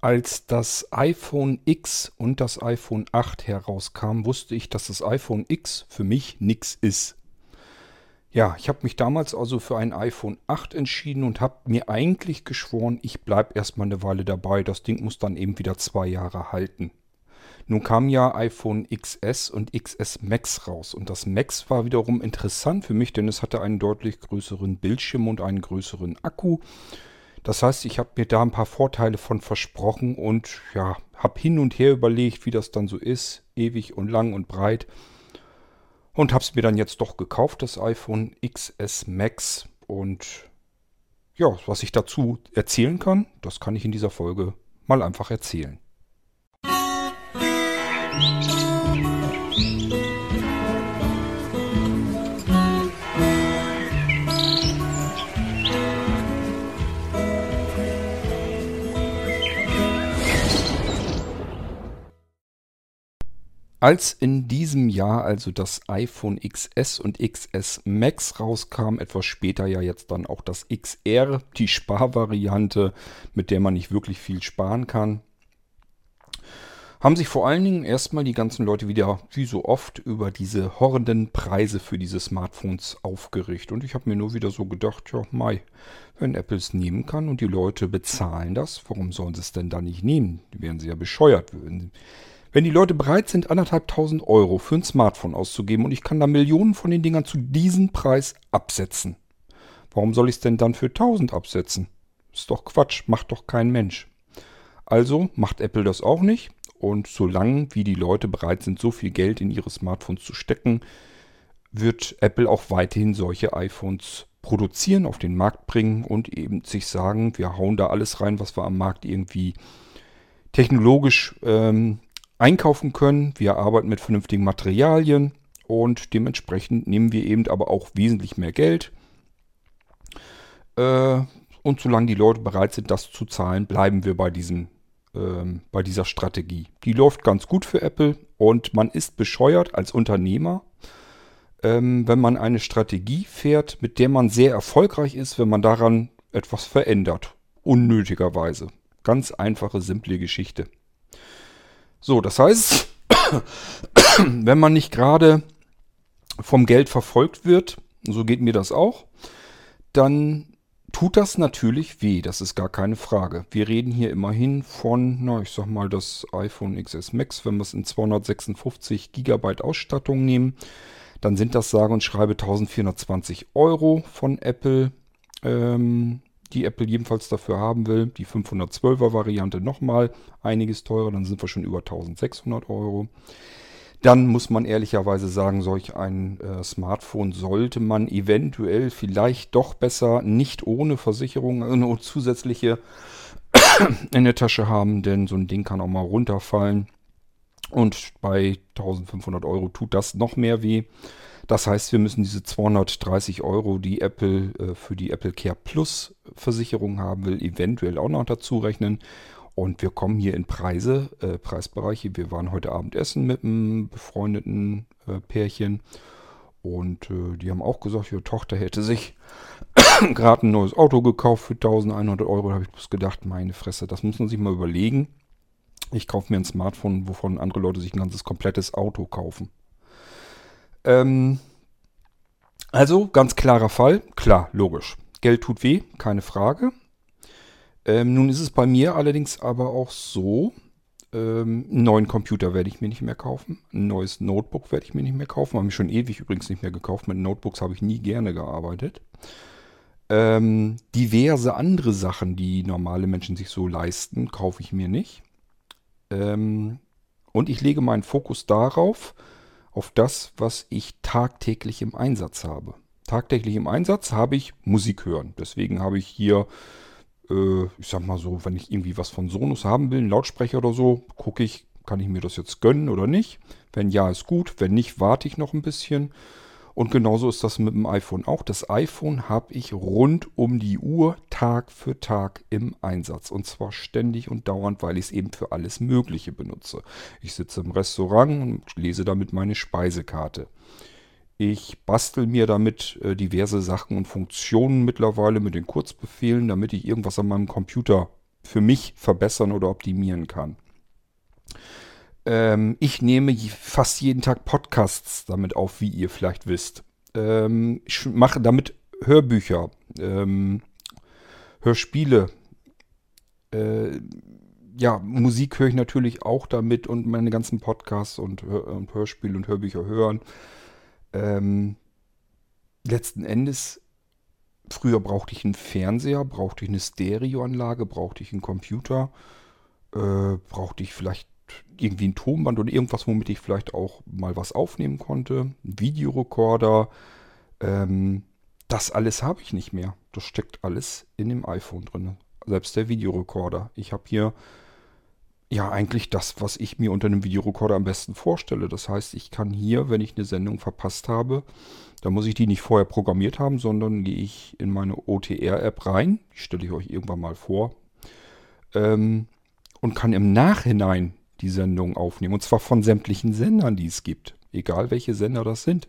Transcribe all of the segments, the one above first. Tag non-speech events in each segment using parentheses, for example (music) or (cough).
Als das iPhone X und das iPhone 8 herauskamen, wusste ich, dass das iPhone X für mich nix ist. Ja, ich habe mich damals also für ein iPhone 8 entschieden und habe mir eigentlich geschworen, ich bleibe erstmal eine Weile dabei. Das Ding muss dann eben wieder zwei Jahre halten. Nun kam ja iPhone XS und XS Max raus und das Max war wiederum interessant für mich, denn es hatte einen deutlich größeren Bildschirm und einen größeren Akku das heißt, ich habe mir da ein paar Vorteile von versprochen und ja, habe hin und her überlegt, wie das dann so ist, ewig und lang und breit. Und habe es mir dann jetzt doch gekauft, das iPhone XS Max. Und ja, was ich dazu erzählen kann, das kann ich in dieser Folge mal einfach erzählen. Musik Als in diesem Jahr also das iPhone XS und XS Max rauskam, etwas später ja jetzt dann auch das XR, die Sparvariante, mit der man nicht wirklich viel sparen kann, haben sich vor allen Dingen erstmal die ganzen Leute wieder, wie so oft, über diese horrenden Preise für diese Smartphones aufgeregt. Und ich habe mir nur wieder so gedacht, ja, Mai, wenn Apple es nehmen kann und die Leute bezahlen das, warum sollen sie es denn da nicht nehmen? Die wären sie ja bescheuert. Wenn die Leute bereit sind, anderthalbtausend Euro für ein Smartphone auszugeben und ich kann da Millionen von den Dingern zu diesem Preis absetzen, warum soll ich es denn dann für tausend absetzen? Ist doch Quatsch, macht doch kein Mensch. Also macht Apple das auch nicht und solange wie die Leute bereit sind, so viel Geld in ihre Smartphones zu stecken, wird Apple auch weiterhin solche iPhones produzieren, auf den Markt bringen und eben sich sagen, wir hauen da alles rein, was wir am Markt irgendwie technologisch ähm, einkaufen können. Wir arbeiten mit vernünftigen Materialien und dementsprechend nehmen wir eben aber auch wesentlich mehr Geld. Äh, und solange die Leute bereit sind, das zu zahlen, bleiben wir bei, diesem, ähm, bei dieser Strategie. Die läuft ganz gut für Apple und man ist bescheuert als Unternehmer, ähm, wenn man eine Strategie fährt, mit der man sehr erfolgreich ist, wenn man daran etwas verändert. Unnötigerweise. Ganz einfache, simple Geschichte. So, das heißt, (coughs) wenn man nicht gerade vom Geld verfolgt wird, so geht mir das auch, dann tut das natürlich weh, das ist gar keine Frage. Wir reden hier immerhin von, na, ich sag mal, das iPhone XS Max, wenn wir es in 256 GB Ausstattung nehmen, dann sind das sage und schreibe 1420 Euro von Apple. Ähm, die Apple jedenfalls dafür haben will. Die 512er Variante nochmal einiges teurer, dann sind wir schon über 1600 Euro. Dann muss man ehrlicherweise sagen, solch ein äh, Smartphone sollte man eventuell vielleicht doch besser nicht ohne Versicherung, ohne zusätzliche (coughs) in der Tasche haben, denn so ein Ding kann auch mal runterfallen. Und bei 1500 Euro tut das noch mehr weh. Das heißt, wir müssen diese 230 Euro, die Apple äh, für die Apple Care Plus Versicherung haben will, eventuell auch noch dazu rechnen. Und wir kommen hier in Preise, äh, Preisbereiche. Wir waren heute Abend essen mit einem befreundeten äh, Pärchen. Und äh, die haben auch gesagt, ihre Tochter hätte sich (coughs) gerade ein neues Auto gekauft für 1100 Euro. Da habe ich bloß gedacht, meine Fresse, das muss man sich mal überlegen. Ich kaufe mir ein Smartphone, wovon andere Leute sich ein ganzes komplettes Auto kaufen. Ähm, also ganz klarer Fall. Klar, logisch. Geld tut weh, keine Frage. Ähm, nun ist es bei mir allerdings aber auch so, ähm, einen neuen Computer werde ich mir nicht mehr kaufen. Ein neues Notebook werde ich mir nicht mehr kaufen. Habe ich schon ewig übrigens nicht mehr gekauft. Mit Notebooks habe ich nie gerne gearbeitet. Ähm, diverse andere Sachen, die normale Menschen sich so leisten, kaufe ich mir nicht. Ähm, und ich lege meinen Fokus darauf, auf das, was ich tagtäglich im Einsatz habe. Tagtäglich im Einsatz habe ich Musik hören. Deswegen habe ich hier, äh, ich sag mal so, wenn ich irgendwie was von Sonos haben will, einen Lautsprecher oder so, gucke ich, kann ich mir das jetzt gönnen oder nicht. Wenn ja, ist gut. Wenn nicht, warte ich noch ein bisschen. Und genauso ist das mit dem iPhone auch. Das iPhone habe ich rund um die Uhr, Tag für Tag im Einsatz. Und zwar ständig und dauernd, weil ich es eben für alles Mögliche benutze. Ich sitze im Restaurant und lese damit meine Speisekarte. Ich bastel mir damit äh, diverse Sachen und Funktionen mittlerweile mit den Kurzbefehlen, damit ich irgendwas an meinem Computer für mich verbessern oder optimieren kann. Ähm, ich nehme fast jeden Tag Podcasts damit auf, wie ihr vielleicht wisst. Ähm, ich mache damit Hörbücher, ähm, Hörspiele. Äh, ja, Musik höre ich natürlich auch damit und meine ganzen Podcasts und, und Hörspiele und Hörbücher hören. Ähm, letzten Endes, früher brauchte ich einen Fernseher, brauchte ich eine Stereoanlage, brauchte ich einen Computer, äh, brauchte ich vielleicht irgendwie ein Tonband oder irgendwas, womit ich vielleicht auch mal was aufnehmen konnte. Ein Videorekorder. Ähm, das alles habe ich nicht mehr. Das steckt alles in dem iPhone drin. Selbst der Videorekorder. Ich habe hier ja eigentlich das, was ich mir unter einem Videorekorder am besten vorstelle. Das heißt, ich kann hier, wenn ich eine Sendung verpasst habe, dann muss ich die nicht vorher programmiert haben, sondern gehe ich in meine OTR-App rein. Die stelle ich euch irgendwann mal vor. Ähm, und kann im Nachhinein die Sendung aufnehmen. Und zwar von sämtlichen Sendern, die es gibt. Egal welche Sender das sind.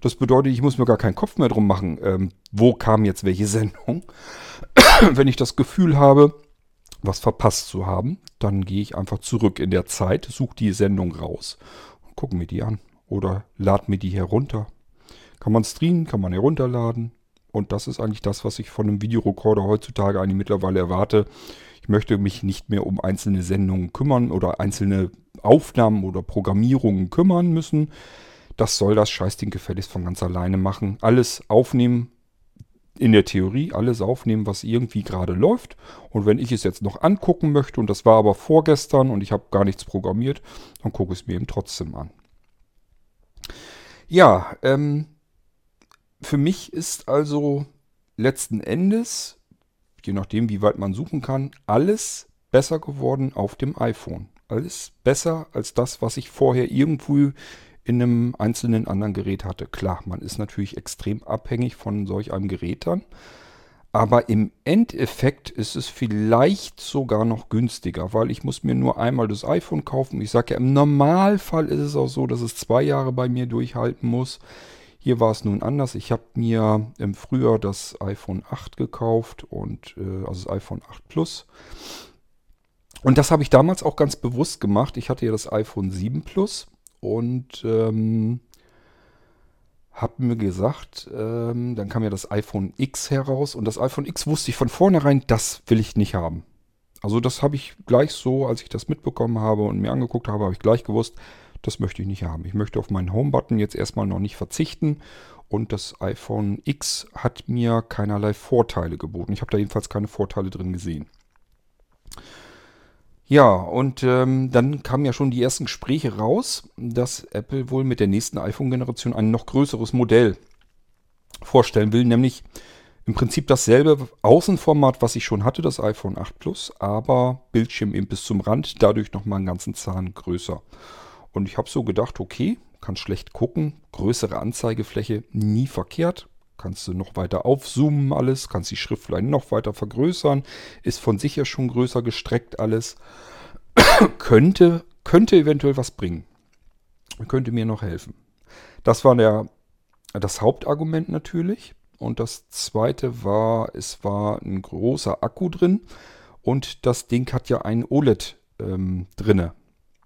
Das bedeutet, ich muss mir gar keinen Kopf mehr drum machen, ähm, wo kam jetzt welche (laughs) Sendung. Wenn ich das Gefühl habe, was verpasst zu haben, dann gehe ich einfach zurück in der Zeit, suche die Sendung raus und gucke mir die an. Oder lade mir die herunter. Kann man streamen, kann man herunterladen. Und das ist eigentlich das, was ich von einem Videorekorder heutzutage eigentlich mittlerweile erwarte. Ich möchte mich nicht mehr um einzelne Sendungen kümmern oder einzelne Aufnahmen oder Programmierungen kümmern müssen. Das soll das Scheißding gefälligst von ganz alleine machen. Alles aufnehmen, in der Theorie alles aufnehmen, was irgendwie gerade läuft. Und wenn ich es jetzt noch angucken möchte, und das war aber vorgestern und ich habe gar nichts programmiert, dann gucke ich es mir eben trotzdem an. Ja, ähm, für mich ist also letzten Endes je nachdem, wie weit man suchen kann, alles besser geworden auf dem iPhone. Alles besser als das, was ich vorher irgendwo in einem einzelnen anderen Gerät hatte. Klar, man ist natürlich extrem abhängig von solch einem Gerät dann. Aber im Endeffekt ist es vielleicht sogar noch günstiger, weil ich muss mir nur einmal das iPhone kaufen. Ich sage ja, im Normalfall ist es auch so, dass es zwei Jahre bei mir durchhalten muss. Hier war es nun anders. Ich habe mir im Frühjahr das iPhone 8 gekauft und äh, also das iPhone 8 Plus. Und das habe ich damals auch ganz bewusst gemacht. Ich hatte ja das iPhone 7 Plus und ähm, habe mir gesagt, ähm, dann kam ja das iPhone X heraus und das iPhone X wusste ich von vornherein, das will ich nicht haben. Also das habe ich gleich so, als ich das mitbekommen habe und mir angeguckt habe, habe ich gleich gewusst, das möchte ich nicht haben. Ich möchte auf meinen Home-Button jetzt erstmal noch nicht verzichten. Und das iPhone X hat mir keinerlei Vorteile geboten. Ich habe da jedenfalls keine Vorteile drin gesehen. Ja, und ähm, dann kamen ja schon die ersten Gespräche raus, dass Apple wohl mit der nächsten iPhone-Generation ein noch größeres Modell vorstellen will, nämlich im Prinzip dasselbe Außenformat, was ich schon hatte, das iPhone 8 Plus, aber Bildschirm eben bis zum Rand, dadurch nochmal einen ganzen Zahn größer. Und ich habe so gedacht, okay, kann schlecht gucken, größere Anzeigefläche, nie verkehrt. Kannst du noch weiter aufzoomen alles, kannst die Schriftlein noch weiter vergrößern, ist von sich ja schon größer gestreckt alles. (coughs) könnte, könnte eventuell was bringen. Könnte mir noch helfen. Das war der, das Hauptargument natürlich. Und das zweite war, es war ein großer Akku drin und das Ding hat ja ein OLED ähm, drinne.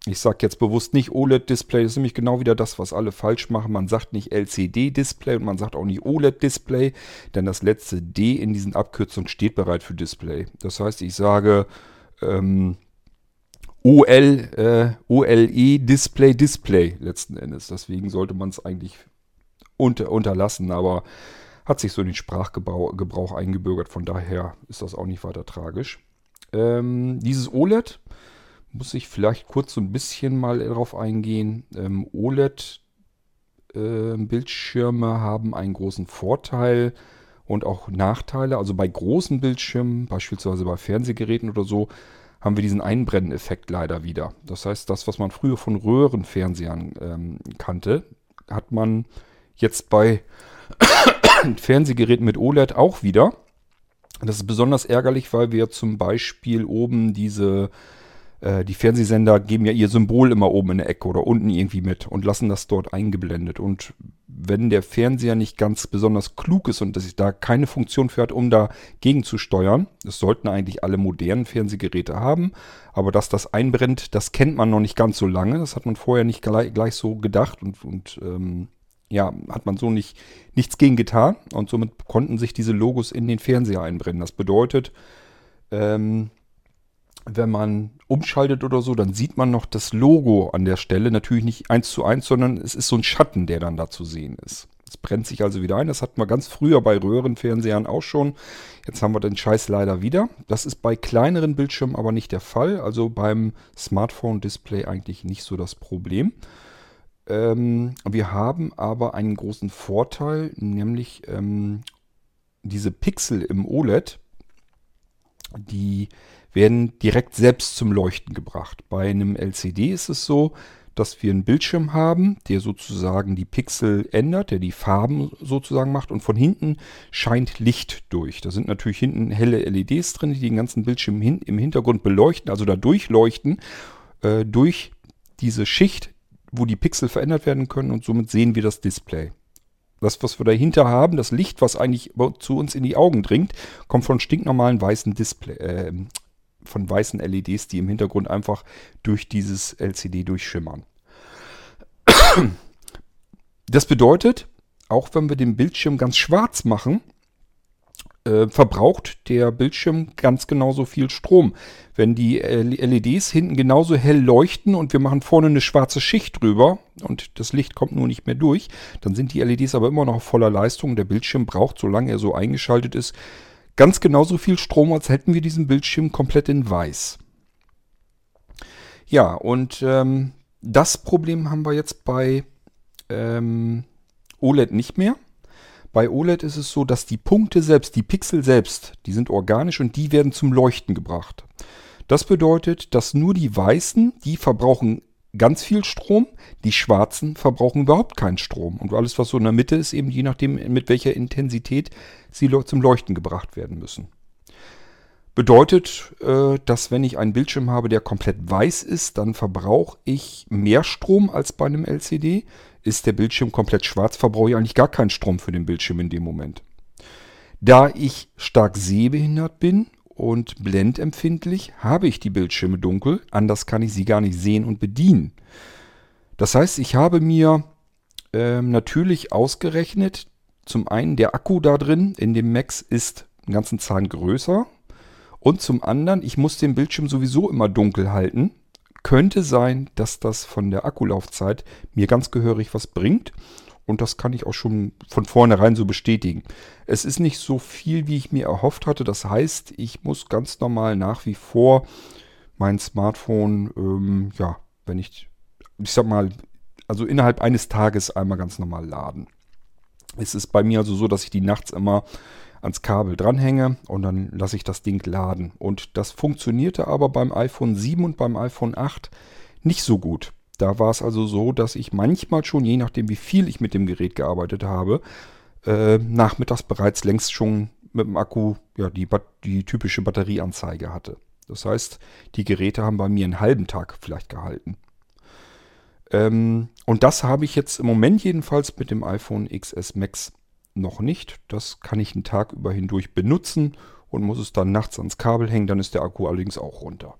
Ich sage jetzt bewusst nicht OLED-Display, das ist nämlich genau wieder das, was alle falsch machen. Man sagt nicht LCD-Display und man sagt auch nicht OLED-Display, denn das letzte D in diesen Abkürzungen steht bereit für Display. Das heißt, ich sage ähm, OL, äh, OLE-Display, Display letzten Endes. Deswegen sollte man es eigentlich unter, unterlassen, aber hat sich so in den Sprachgebrauch Gebrauch eingebürgert, von daher ist das auch nicht weiter tragisch. Ähm, dieses OLED muss ich vielleicht kurz so ein bisschen mal darauf eingehen. Ähm, OLED-Bildschirme äh, haben einen großen Vorteil und auch Nachteile. Also bei großen Bildschirmen, beispielsweise bei Fernsehgeräten oder so, haben wir diesen Einbrenneffekt leider wieder. Das heißt, das, was man früher von Röhrenfernsehern ähm, kannte, hat man jetzt bei (coughs) Fernsehgeräten mit OLED auch wieder. Das ist besonders ärgerlich, weil wir zum Beispiel oben diese Äh, die Fernsehsender geben ja ihr Symbol immer oben in der Ecke oder unten irgendwie mit und lassen das dort eingeblendet. Und wenn der Fernseher nicht ganz besonders klug ist und dass ich da keine Funktion für hat, um dagegen zu steuern, das sollten eigentlich alle modernen Fernsehgeräte haben, aber dass das einbrennt, das kennt man noch nicht ganz so lange. Das hat man vorher nicht gleich, gleich so gedacht und, und ähm, ja, hat man so nicht nichts gegen getan und somit konnten sich diese Logos in den Fernseher einbrennen. Das bedeutet, ähm, wenn man umschaltet oder so, dann sieht man noch das Logo an der Stelle. Natürlich nicht eins zu eins, sondern es ist so ein Schatten, der dann da zu sehen ist. Es brennt sich also wieder ein. Das hatten wir ganz früher bei Röhrenfernsehern auch schon. Jetzt haben wir den Scheiß leider wieder. Das ist bei kleineren Bildschirmen aber nicht der Fall. Also beim Smartphone-Display eigentlich nicht so das Problem. Ähm, wir haben aber einen großen Vorteil, nämlich ähm, diese Pixel im OLED, die werden direkt selbst zum Leuchten gebracht. Bei einem LCD ist es so, dass wir einen Bildschirm haben, der sozusagen die Pixel ändert, der die Farben sozusagen macht und von hinten scheint Licht durch. Da sind natürlich hinten helle LEDs drin, die den ganzen Bildschirm hin, im Hintergrund beleuchten, also da durchleuchten äh, durch diese Schicht, wo die Pixel verändert werden können und somit sehen wir das Display. Das, was wir dahinter haben, das Licht, was eigentlich zu uns in die Augen dringt, kommt von stinknormalen weißen Display, äh, von weißen LEDs, die im Hintergrund einfach durch dieses LCD durchschimmern. Das bedeutet, auch wenn wir den Bildschirm ganz schwarz machen, äh, verbraucht der Bildschirm ganz genauso viel Strom. Wenn die LEDs hinten genauso hell leuchten und wir machen vorne eine schwarze Schicht drüber und das Licht kommt nur nicht mehr durch, dann sind die LEDs aber immer noch voller Leistung. Der Bildschirm braucht, solange er so eingeschaltet ist, ganz genauso viel Strom, als hätten wir diesen Bildschirm komplett in weiß. Ja, und ähm, das Problem haben wir jetzt bei ähm, OLED nicht mehr. Bei OLED ist es so, dass die Punkte selbst, die Pixel selbst, die sind organisch und die werden zum Leuchten gebracht. Das bedeutet, dass nur die weißen, die verbrauchen ganz viel Strom, die schwarzen verbrauchen überhaupt keinen Strom. Und alles, was so in der Mitte ist, eben je nachdem, mit welcher Intensität sie zum Leuchten gebracht werden müssen. Bedeutet, äh, dass wenn ich einen Bildschirm habe, der komplett weiß ist, dann verbrauche ich mehr Strom als bei einem LCD. Ist der Bildschirm komplett schwarz, verbrauche ich eigentlich gar keinen Strom für den Bildschirm in dem Moment. Da ich stark sehbehindert bin und blendempfindlich, habe ich die Bildschirme dunkel, anders kann ich sie gar nicht sehen und bedienen. Das heißt, ich habe mir äh, natürlich ausgerechnet, zum einen, der Akku da drin in dem Max ist einen ganzen Zahn größer. Und zum anderen, ich muss den Bildschirm sowieso immer dunkel halten. Könnte sein, dass das von der Akkulaufzeit mir ganz gehörig was bringt. Und das kann ich auch schon von vornherein so bestätigen. Es ist nicht so viel, wie ich mir erhofft hatte. Das heißt, ich muss ganz normal nach wie vor mein Smartphone, ähm, ja, wenn ich, ich sag mal, also innerhalb eines Tages einmal ganz normal laden. Es ist bei mir also so, dass ich die nachts immer ans Kabel dranhänge und dann lasse ich das Ding laden. Und das funktionierte aber beim iPhone 7 und beim iPhone 8 nicht so gut. Da war es also so, dass ich manchmal schon, je nachdem wie viel ich mit dem Gerät gearbeitet habe, äh, nachmittags bereits längst schon mit dem Akku ja, die, die typische Batterieanzeige hatte. Das heißt, die Geräte haben bei mir einen halben Tag vielleicht gehalten. Ähm, und das habe ich jetzt im Moment jedenfalls mit dem iPhone XS Max noch nicht. Das kann ich einen Tag über hindurch benutzen und muss es dann nachts ans Kabel hängen. Dann ist der Akku allerdings auch runter.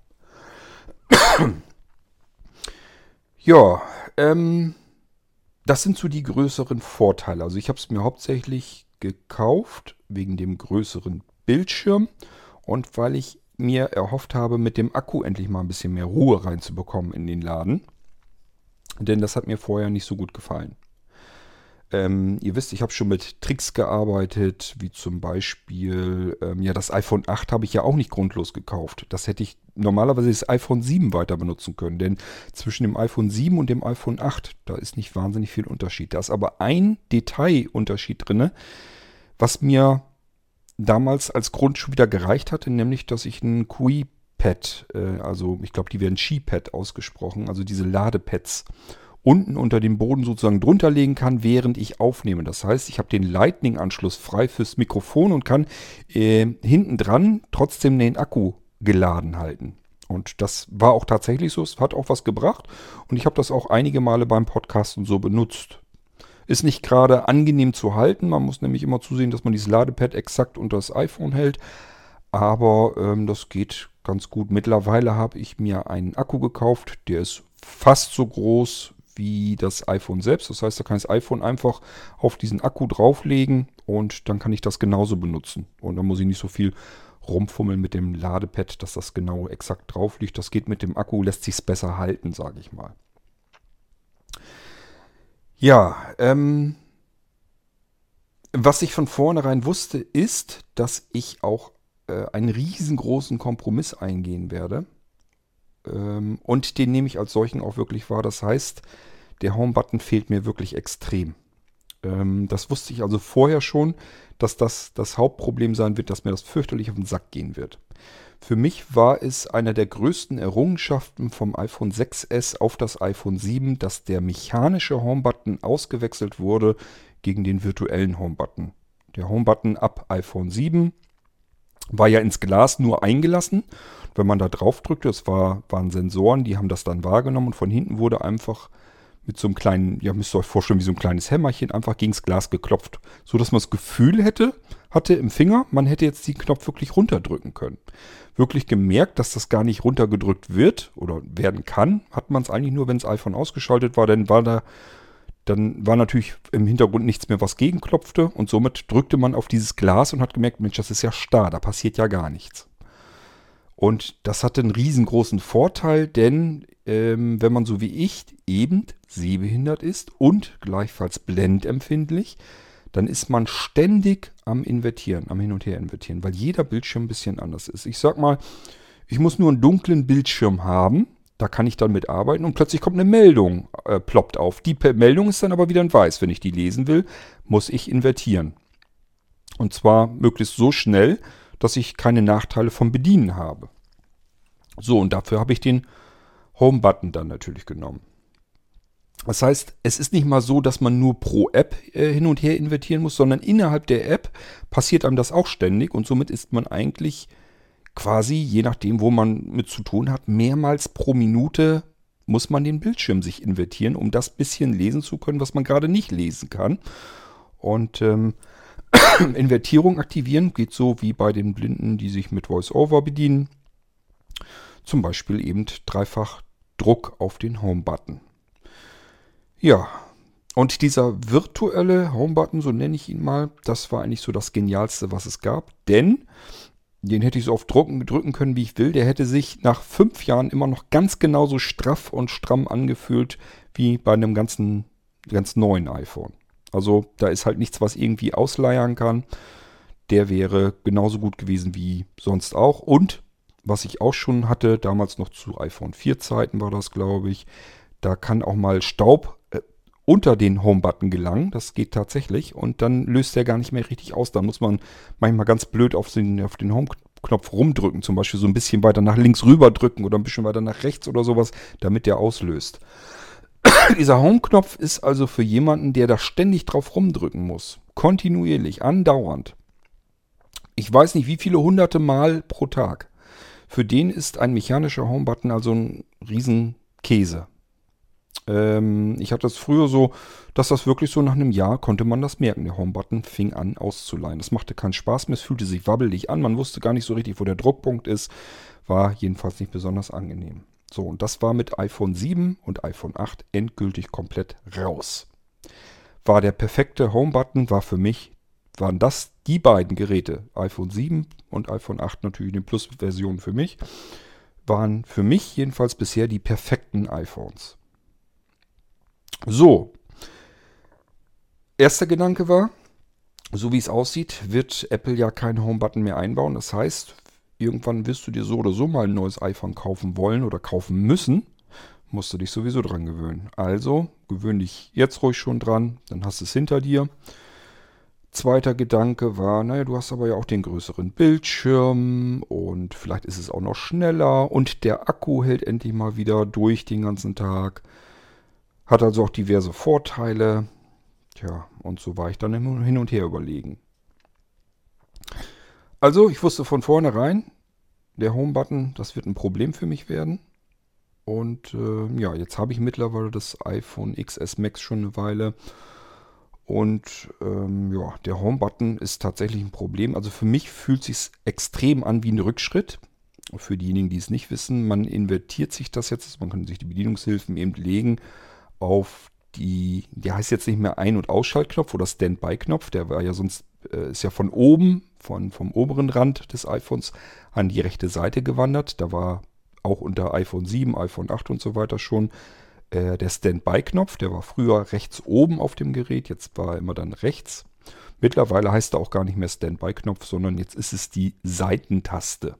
Ja, ähm, das sind so die größeren Vorteile. Also ich habe es mir hauptsächlich gekauft wegen dem größeren Bildschirm und weil ich mir erhofft habe, mit dem Akku endlich mal ein bisschen mehr Ruhe reinzubekommen in den Laden. Denn das hat mir vorher nicht so gut gefallen. Ähm, ihr wisst, ich habe schon mit Tricks gearbeitet, wie zum Beispiel, ähm, ja, das iPhone 8 habe ich ja auch nicht grundlos gekauft. Das hätte ich normalerweise das iPhone 7 weiter benutzen können, denn zwischen dem iPhone 7 und dem iPhone 8, da ist nicht wahnsinnig viel Unterschied. Da ist aber ein Detailunterschied drin, was mir damals als Grund schon wieder gereicht hatte, nämlich, dass ich ein QI Pad, äh, also ich glaube, die werden Ski-Pad ausgesprochen, also diese Ladepads unten unter dem Boden sozusagen drunter legen kann, während ich aufnehme. Das heißt, ich habe den Lightning-Anschluss frei fürs Mikrofon und kann äh, hinten dran trotzdem den Akku geladen halten. Und das war auch tatsächlich so. Es hat auch was gebracht. Und ich habe das auch einige Male beim Podcasten so benutzt. Ist nicht gerade angenehm zu halten. Man muss nämlich immer zusehen, dass man dieses Ladepad exakt unter das iPhone hält. Aber ähm, das geht ganz gut. Mittlerweile habe ich mir einen Akku gekauft. Der ist fast so groß wie das iPhone selbst. Das heißt, da kann ich das iPhone einfach auf diesen Akku drauflegen und dann kann ich das genauso benutzen. Und dann muss ich nicht so viel rumfummeln mit dem Ladepad, dass das genau exakt drauf liegt. Das geht mit dem Akku, lässt sich besser halten, sage ich mal. Ja, ähm, was ich von vornherein wusste, ist, dass ich auch äh, einen riesengroßen Kompromiss eingehen werde. Ähm, und den nehme ich als solchen auch wirklich wahr. Das heißt, der Home-Button fehlt mir wirklich extrem. Ähm, das wusste ich also vorher schon, dass das das Hauptproblem sein wird, dass mir das fürchterlich auf den Sack gehen wird. Für mich war es einer der größten Errungenschaften vom iPhone 6S auf das iPhone 7, dass der mechanische Home-Button ausgewechselt wurde gegen den virtuellen Home-Button. Der Home-Button ab iPhone 7 war ja ins Glas nur eingelassen. Wenn man da drauf drückte, das war, waren Sensoren, die haben das dann wahrgenommen und von hinten wurde einfach mit so einem kleinen, ja, müsst ihr euch vorstellen, wie so ein kleines Hämmerchen einfach gegen das Glas geklopft. So dass man das Gefühl hätte, hatte im Finger, man hätte jetzt den Knopf wirklich runterdrücken können. Wirklich gemerkt, dass das gar nicht runtergedrückt wird oder werden kann, hat man es eigentlich nur, wenn das iPhone ausgeschaltet war, dann war da, dann war natürlich im Hintergrund nichts mehr, was gegenklopfte und somit drückte man auf dieses Glas und hat gemerkt, Mensch, das ist ja starr, da passiert ja gar nichts. Und das hatte einen riesengroßen Vorteil, denn ähm, wenn man so wie ich eben sehbehindert ist und gleichfalls blendempfindlich, dann ist man ständig am Invertieren, am Hin und Her invertieren, weil jeder Bildschirm ein bisschen anders ist. Ich sag mal, ich muss nur einen dunklen Bildschirm haben, da kann ich dann mitarbeiten und plötzlich kommt eine Meldung, äh, ploppt auf. Die Meldung ist dann aber wieder ein Weiß. Wenn ich die lesen will, muss ich invertieren. Und zwar möglichst so schnell, dass ich keine Nachteile vom Bedienen habe. So, und dafür habe ich den Home-Button dann natürlich genommen. Das heißt, es ist nicht mal so, dass man nur pro App äh, hin und her invertieren muss, sondern innerhalb der App passiert einem das auch ständig und somit ist man eigentlich quasi, je nachdem, wo man mit zu tun hat, mehrmals pro Minute muss man den Bildschirm sich invertieren, um das bisschen lesen zu können, was man gerade nicht lesen kann. Und ähm, (clears throat) Invertierung aktivieren geht so wie bei den Blinden, die sich mit VoiceOver bedienen. Zum Beispiel eben dreifach Druck auf den Home-Button. Ja, und dieser virtuelle Home-Button, so nenne ich ihn mal, das war eigentlich so das Genialste, was es gab. Denn den hätte ich so oft drücken, drücken können, wie ich will. Der hätte sich nach fünf Jahren immer noch ganz genauso straff und stramm angefühlt wie bei einem ganzen, ganz neuen iPhone. Also da ist halt nichts, was irgendwie ausleiern kann. Der wäre genauso gut gewesen wie sonst auch. Und was ich auch schon hatte, damals noch zu iPhone 4 Zeiten war das, glaube ich, da kann auch mal Staub unter den Home-Button gelangen. Das geht tatsächlich. Und dann löst der gar nicht mehr richtig aus. Da muss man manchmal ganz blöd auf den, auf den Home-Knopf rumdrücken. Zum Beispiel so ein bisschen weiter nach links rüber drücken oder ein bisschen weiter nach rechts oder sowas, damit der auslöst. (coughs) Dieser Home-Knopf ist also für jemanden, der da ständig drauf rumdrücken muss. Kontinuierlich, andauernd. Ich weiß nicht, wie viele hunderte Mal pro Tag. Für den ist ein mechanischer Home-Button also ein Riesenkäse. Ähm, ich hatte das früher so, dass das wirklich so nach einem Jahr konnte man das merken. Der Home-Button fing an auszuleihen. Das machte keinen Spaß mehr, es fühlte sich wabbelig an. Man wusste gar nicht so richtig, wo der Druckpunkt ist. War jedenfalls nicht besonders angenehm. So, und das war mit iPhone 7 und iPhone 8 endgültig komplett raus. War der perfekte Home-Button, war für mich, waren das die beiden Geräte, iPhone 7 und iPhone 8 natürlich die Plus-Version für mich, waren für mich jedenfalls bisher die perfekten iPhones. So. Erster Gedanke war, so wie es aussieht, wird Apple ja keinen Home-Button mehr einbauen. Das heißt, irgendwann wirst du dir so oder so mal ein neues iPhone kaufen wollen oder kaufen müssen. Musst du dich sowieso dran gewöhnen. Also gewöhn dich jetzt ruhig schon dran, dann hast du es hinter dir. Zweiter Gedanke war, naja, du hast aber ja auch den größeren Bildschirm und vielleicht ist es auch noch schneller und der Akku hält endlich mal wieder durch den ganzen Tag. Hat also auch diverse Vorteile. Tja, und so war ich dann hin und her überlegen. Also, ich wusste von vornherein, der Home-Button, das wird ein Problem für mich werden. Und äh, ja, jetzt habe ich mittlerweile das iPhone XS Max schon eine Weile. Und ähm, ja, der Home-Button ist tatsächlich ein Problem. Also für mich fühlt es sich extrem an wie ein Rückschritt. Für diejenigen, die es nicht wissen, man invertiert sich das jetzt. Man kann sich die Bedienungshilfen eben legen auf die, der heißt jetzt nicht mehr Ein- und Ausschaltknopf oder Standby-Knopf. Der war ja sonst, äh, ist ja von oben, von, vom oberen Rand des iPhones an die rechte Seite gewandert. Da war auch unter iPhone 7, iPhone 8 und so weiter schon äh, der Standby-Knopf. Der war früher rechts oben auf dem Gerät, jetzt war er immer dann rechts. Mittlerweile heißt er auch gar nicht mehr Standby-Knopf, sondern jetzt ist es die Seitentaste.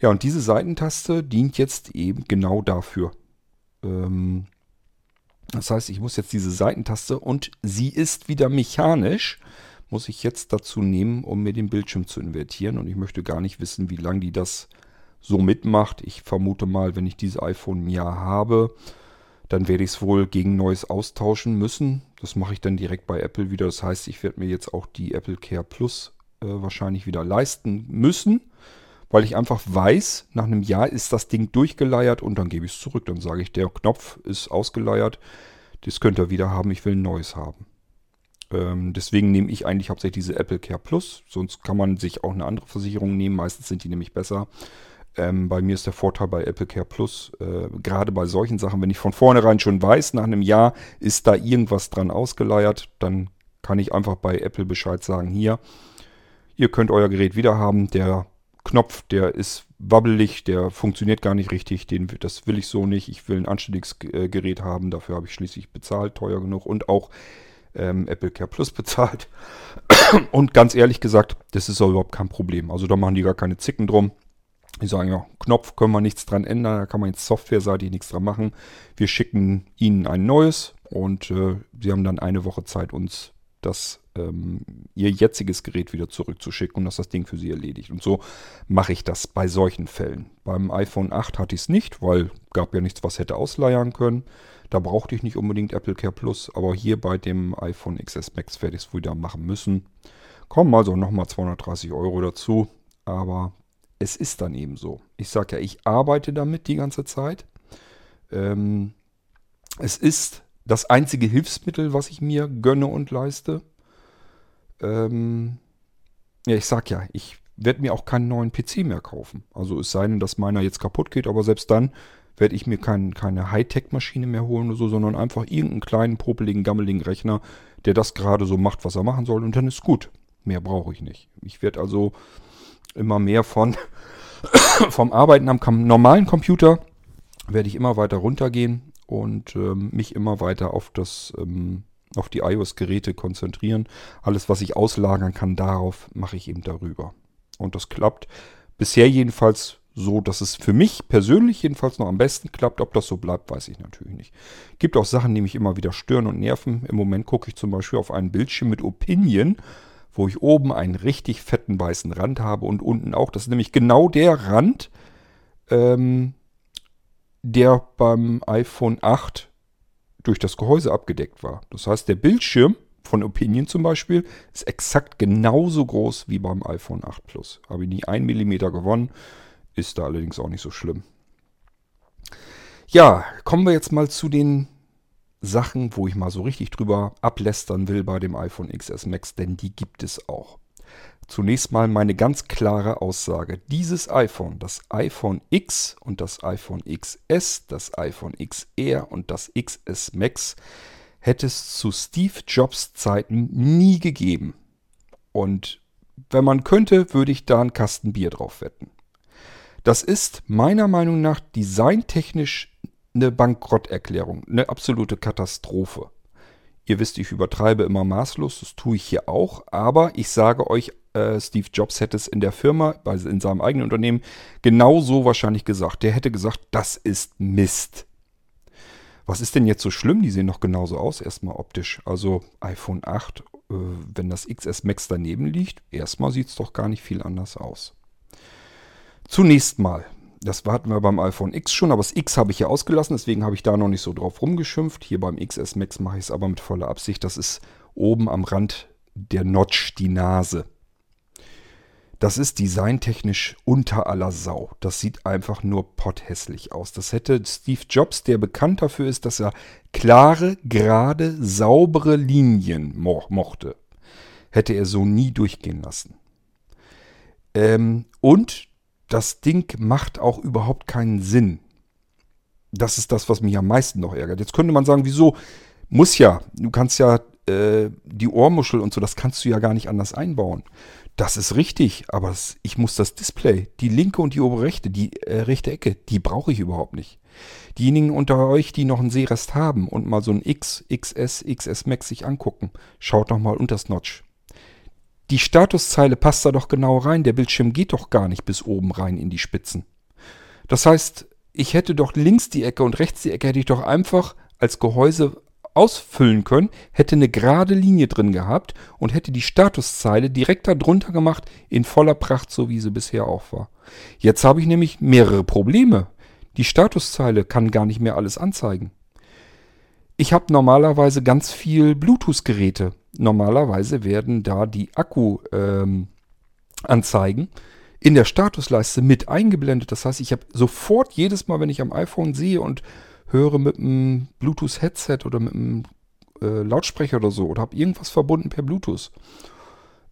Ja, und diese Seitentaste dient jetzt eben genau dafür. Ähm, das heißt, ich muss jetzt diese Seitentaste und sie ist wieder mechanisch, muss ich jetzt dazu nehmen, um mir den Bildschirm zu invertieren. Und ich möchte gar nicht wissen, wie lange die das so mitmacht. Ich vermute mal, wenn ich dieses iPhone ein Jahr habe, dann werde ich es wohl gegen neues austauschen müssen. Das mache ich dann direkt bei Apple wieder. Das heißt, ich werde mir jetzt auch die Apple Care Plus äh, wahrscheinlich wieder leisten müssen weil ich einfach weiß, nach einem Jahr ist das Ding durchgeleiert und dann gebe ich es zurück. Dann sage ich, der Knopf ist ausgeleiert, das könnt ihr wieder haben, ich will ein neues haben. Ähm, deswegen nehme ich eigentlich hauptsächlich diese Apple Care Plus, sonst kann man sich auch eine andere Versicherung nehmen, meistens sind die nämlich besser. Ähm, bei mir ist der Vorteil bei Apple Care Plus, äh, gerade bei solchen Sachen, wenn ich von vornherein schon weiß, nach einem Jahr ist da irgendwas dran ausgeleiert, dann kann ich einfach bei Apple Bescheid sagen, hier, ihr könnt euer Gerät wieder haben, der Knopf, der ist wabbelig, der funktioniert gar nicht richtig, den, das will ich so nicht. Ich will ein anständiges äh, Gerät haben, dafür habe ich schließlich bezahlt, teuer genug und auch ähm, Apple Care Plus (laughs) bezahlt. und ganz ehrlich gesagt, das ist auch überhaupt kein Problem. Also da machen die gar keine Zicken drum. Die sagen ja, Knopf können wir nichts dran ändern, da kann man jetzt softwareseitig nichts dran machen. Wir schicken ihnen ein neues und äh, sie haben dann eine Woche Zeit, uns das ähm, ihr jetziges Gerät wieder zurückzuschicken und dass das Ding für sie erledigt. Und so mache ich das bei solchen Fällen. Beim iPhone 8 hatte ich es nicht, weil gab ja nichts, was hätte ausleiern können. Da brauchte ich nicht unbedingt Apple Care Plus, aber hier bei dem iPhone XS Max werde ich es wieder machen müssen. Kommen also nochmal 230 Euro dazu, aber es ist dann eben so. Ich sage ja, ich arbeite damit die ganze Zeit. Ähm, es ist das einzige Hilfsmittel, was ich mir gönne und leiste. Ähm, ja, ich sag ja, ich werde mir auch keinen neuen PC mehr kaufen. Also es sei denn, dass meiner jetzt kaputt geht, aber selbst dann werde ich mir kein, keine Hightech-Maschine mehr holen oder so, sondern einfach irgendeinen kleinen, popeligen, gammeligen Rechner, der das gerade so macht, was er machen soll und dann ist gut. Mehr brauche ich nicht. Ich werde also immer mehr von (coughs) vom Arbeiten am normalen Computer werde ich immer weiter runtergehen und ähm, mich immer weiter auf das ähm, auf die iOS-Geräte konzentrieren. Alles, was ich auslagern kann, darauf mache ich eben darüber. Und das klappt bisher jedenfalls so, dass es für mich persönlich jedenfalls noch am besten klappt. Ob das so bleibt, weiß ich natürlich nicht. Gibt auch Sachen, die mich immer wieder stören und nerven. Im Moment gucke ich zum Beispiel auf einen Bildschirm mit Opinion, wo ich oben einen richtig fetten weißen Rand habe und unten auch. Das ist nämlich genau der Rand, ähm, der beim iPhone 8 durch das Gehäuse abgedeckt war. Das heißt, der Bildschirm von Opinion zum Beispiel ist exakt genauso groß wie beim iPhone 8 Plus. Habe ich nie einen Millimeter gewonnen, ist da allerdings auch nicht so schlimm. Ja, kommen wir jetzt mal zu den Sachen, wo ich mal so richtig drüber ablästern will bei dem iPhone XS Max, denn die gibt es auch. Zunächst mal meine ganz klare Aussage. Dieses iPhone, das iPhone X und das iPhone XS, das iPhone XR und das XS Max hätte es zu Steve Jobs Zeiten nie gegeben. Und wenn man könnte, würde ich da einen Kasten Bier drauf wetten. Das ist meiner Meinung nach designtechnisch eine Bankrotterklärung, eine absolute Katastrophe. Ihr wisst, ich übertreibe immer maßlos, das tue ich hier auch, aber ich sage euch äh, Steve Jobs hätte es in der Firma, also in seinem eigenen Unternehmen, genauso wahrscheinlich gesagt. Der hätte gesagt, das ist Mist. Was ist denn jetzt so schlimm? Die sehen doch genauso aus, erstmal optisch. Also iPhone 8, äh, wenn das XS Max daneben liegt, erstmal sieht es doch gar nicht viel anders aus. Zunächst mal, das hatten wir beim iPhone X schon, aber das X habe ich ja ausgelassen, deswegen habe ich da noch nicht so drauf rumgeschimpft. Hier beim XS Max mache ich es aber mit voller Absicht. Das ist oben am Rand der Notch, die Nase. Das ist designtechnisch unter aller Sau. Das sieht einfach nur potthässlich aus. Das hätte Steve Jobs, der bekannt dafür ist, dass er klare, gerade, saubere Linien mo mochte, hätte er so nie durchgehen lassen. Ähm, und das Ding macht auch überhaupt keinen Sinn. Das ist das, was mich am meisten noch ärgert. Jetzt könnte man sagen, wieso? Muss ja. Du kannst ja äh, die Ohrmuschel und so, das kannst du ja gar nicht anders einbauen. Das ist richtig, aber das, ich muss das Display, die linke und die obere rechte, die äh, rechte Ecke, die brauche ich überhaupt nicht. Diejenigen unter euch, die noch einen Seerest haben und mal so ein X, XS, XS Max sich angucken, schaut noch mal unter das Notch. Die Statuszeile passt da doch genau rein. Der Bildschirm geht doch gar nicht bis oben rein in die Spitzen. Das heißt, ich hätte doch links die Ecke und rechts die Ecke hätte ich doch einfach als Gehäuse ausfüllen können, hätte eine gerade Linie drin gehabt und hätte die Statuszeile direkt darunter gemacht in voller Pracht, so wie sie bisher auch war. Jetzt habe ich nämlich mehrere Probleme. Die Statuszeile kann gar nicht mehr alles anzeigen. Ich habe normalerweise ganz viel Bluetooth-Geräte. Normalerweise werden da die Akku-Anzeigen ähm, in der Statusleiste mit eingeblendet. Das heißt, ich habe sofort jedes Mal, wenn ich am iPhone sehe und höre mit einem Bluetooth-Headset oder mit einem äh, Lautsprecher oder so oder habe irgendwas verbunden per Bluetooth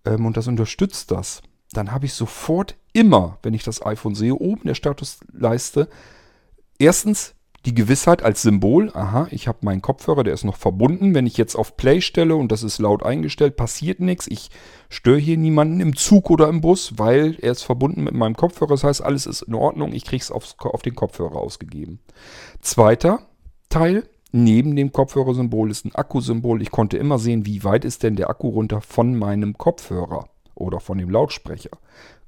ähm, und das unterstützt das, dann habe ich sofort immer, wenn ich das iPhone sehe, oben in der Statusleiste erstens die Gewissheit als Symbol, aha, ich habe meinen Kopfhörer, der ist noch verbunden. Wenn ich jetzt auf Play stelle und das ist laut eingestellt, passiert nichts. Ich störe hier niemanden im Zug oder im Bus, weil er ist verbunden mit meinem Kopfhörer. Das heißt, alles ist in Ordnung. Ich kriege es auf, den Kopfhörer ausgegeben. Zweiter Teil, neben dem Kopfhörersymbol ist ein Akkusymbol. Ich konnte immer sehen, wie weit ist denn der Akku runter von meinem Kopfhörer oder von dem Lautsprecher.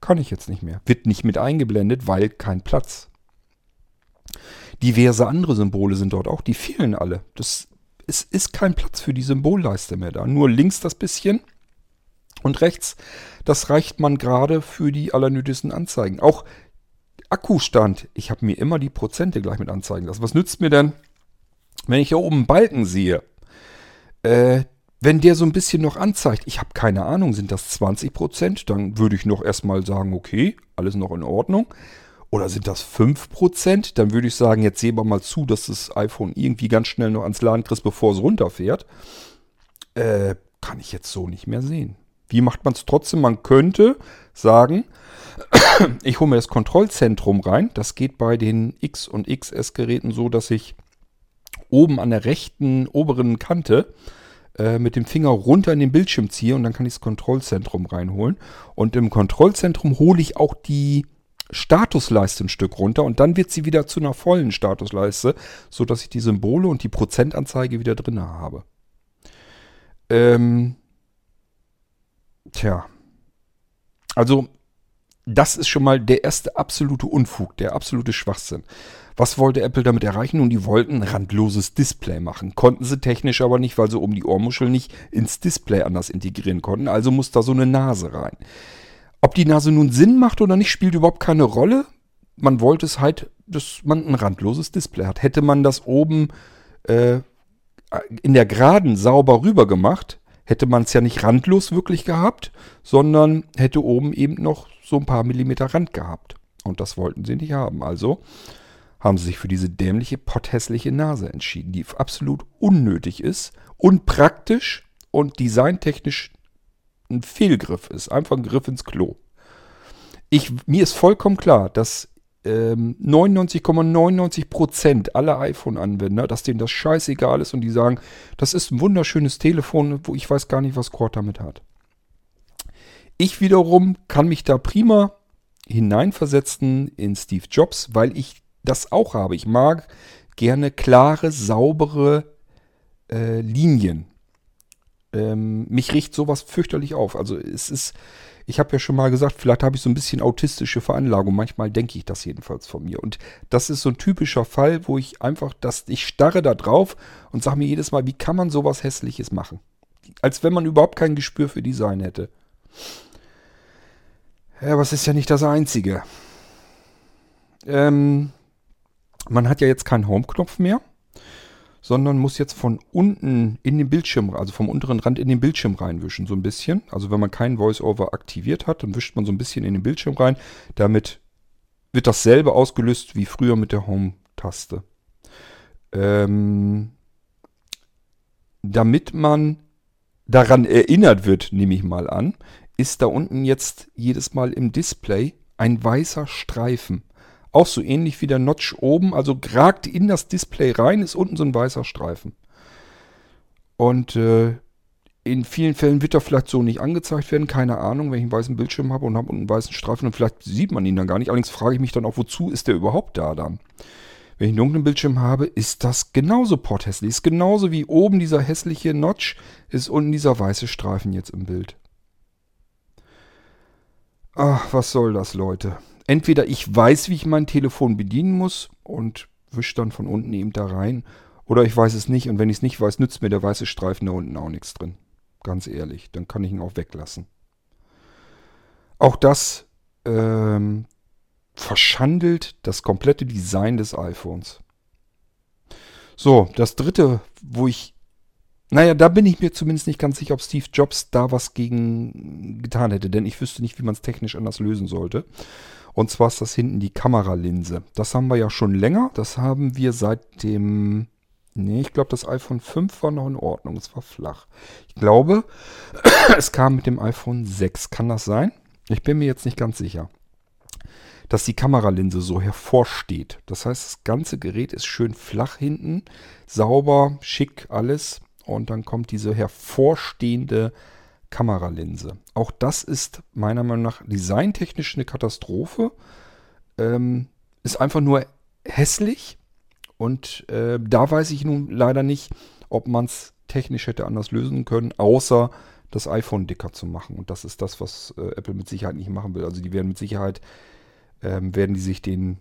Kann ich jetzt nicht mehr. Wird nicht mit eingeblendet, weil kein Platz. Diverse andere Symbole sind dort auch, die fehlen alle. Das, es ist kein Platz für die Symbolleiste mehr da. Nur links das bisschen und rechts, das reicht man gerade für die allernötigsten Anzeigen. Auch Akkustand, ich habe mir immer die Prozente gleich mit anzeigen lassen. Was nützt mir denn, wenn ich hier oben einen Balken sehe? Äh, wenn der so ein bisschen noch anzeigt, ich habe keine Ahnung, sind das 20 Prozent, dann würde ich noch erstmal sagen, okay, alles noch in Ordnung. Oder sind das 5%? Dann würde ich sagen, jetzt sehen wir mal zu, dass das iPhone irgendwie ganz schnell noch ans Laden kriegst, bevor es runterfährt. Äh, kann ich jetzt so nicht mehr sehen. Wie macht man es trotzdem? Man könnte sagen, (clears throat) ich hole mir das Kontrollzentrum rein. Das geht bei den X- und XS-Geräten so, dass ich oben an der rechten oberen Kante äh, mit dem Finger runter in den Bildschirm ziehe und dann kann ich das Kontrollzentrum reinholen. Und im Kontrollzentrum hole ich auch die Statusleiste ein Stück runter und dann wird sie wieder zu einer vollen Statusleiste, sodass ich die Symbole und die Prozentanzeige wieder drin habe. Ähm, tja. Also, das ist schon mal der erste absolute Unfug, der absolute Schwachsinn. Was wollte Apple damit erreichen? Nun, die wollten ein randloses Display machen. Konnten sie technisch aber nicht, weil sie oben die Ohrmuschel nicht ins Display anders integrieren konnten. Also muss da so eine Nase rein. Ob die Nase nun Sinn macht oder nicht, spielt überhaupt keine Rolle. Man wollte es halt, dass man ein randloses Display hat. Hätte man das oben äh, in der Geraden sauber rüber gemacht, hätte man es ja nicht randlos wirklich gehabt, sondern hätte oben eben noch so ein paar Millimeter Rand gehabt. Und das wollten sie nicht haben. Also haben sie sich für diese dämliche, potthässliche Nase entschieden, die absolut unnötig ist, unpraktisch und designtechnisch ein Fehlgriff ist. Einfach ein Griff ins Klo. Ich, mir ist vollkommen klar, dass ähm, 99,99% aller iPhone-Anwender, dass denen das scheißegal ist und die sagen, das ist ein wunderschönes Telefon, wo ich weiß gar nicht, was Cord damit hat. Ich wiederum kann mich da prima hineinversetzen in Steve Jobs, weil ich das auch habe. Ich mag gerne klare, saubere äh, Linien. Ähm, mich riecht sowas fürchterlich auf. Also es ist, ich habe ja schon mal gesagt, vielleicht habe ich so ein bisschen autistische Veranlagung. Manchmal denke ich das jedenfalls von mir. Und das ist so ein typischer Fall, wo ich einfach, dass ich starre da drauf und sage mir jedes Mal, wie kann man sowas Hässliches machen? Als wenn man überhaupt kein Gespür für Design hätte. Ja, aber es ist ja nicht das Einzige. Ähm, man hat ja jetzt keinen Home-Knopf mehr sondern muss jetzt von unten in den Bildschirm, also vom unteren Rand in den Bildschirm reinwischen, so ein bisschen. Also wenn man keinen VoiceOver aktiviert hat, dann wischt man so ein bisschen in den Bildschirm rein. Damit wird dasselbe ausgelöst wie früher mit der Home-Taste. Ähm, damit man daran erinnert wird, nehme ich mal an, ist da unten jetzt jedes Mal im Display ein weißer Streifen. Auch so ähnlich wie der Notch oben, also ragt in das Display rein, ist unten so ein weißer Streifen. Und äh, in vielen Fällen wird er vielleicht so nicht angezeigt werden, keine Ahnung, wenn ich einen weißen Bildschirm habe und habe einen weißen Streifen und vielleicht sieht man ihn dann gar nicht. Allerdings frage ich mich dann auch, wozu ist der überhaupt da dann? Wenn ich einen dunklen Bildschirm habe, ist das genauso porthässlich. Ist genauso wie oben dieser hässliche Notch, ist unten dieser weiße Streifen jetzt im Bild. Ach, was soll das, Leute? Entweder ich weiß, wie ich mein Telefon bedienen muss und wische dann von unten eben da rein, oder ich weiß es nicht und wenn ich es nicht weiß, nützt mir der weiße Streifen da unten auch nichts drin. Ganz ehrlich, dann kann ich ihn auch weglassen. Auch das ähm, verschandelt das komplette Design des iPhones. So, das dritte, wo ich naja, da bin ich mir zumindest nicht ganz sicher, ob Steve Jobs da was gegen getan hätte, denn ich wüsste nicht, wie man es technisch anders lösen sollte. Und zwar ist das hinten die Kameralinse. Das haben wir ja schon länger. Das haben wir seit dem... Nee, ich glaube, das iPhone 5 war noch in Ordnung. Es war flach. Ich glaube, (clears throat) es kam mit dem iPhone 6. Kann das sein? Ich bin mir jetzt nicht ganz sicher. Dass die Kameralinse so hervorsteht. Das heißt, das ganze Gerät ist schön flach hinten. Sauber, schick, alles und dann kommt diese hervorstehende Kameralinse. Auch das ist meiner Meinung nach designtechnisch eine Katastrophe. Ähm, ist einfach nur hässlich und äh, da weiß ich nun leider nicht, ob man es technisch hätte anders lösen können, außer das iPhone dicker zu machen. Und das ist das, was äh, Apple mit Sicherheit nicht machen will. Also die werden mit Sicherheit, ähm, werden die sich den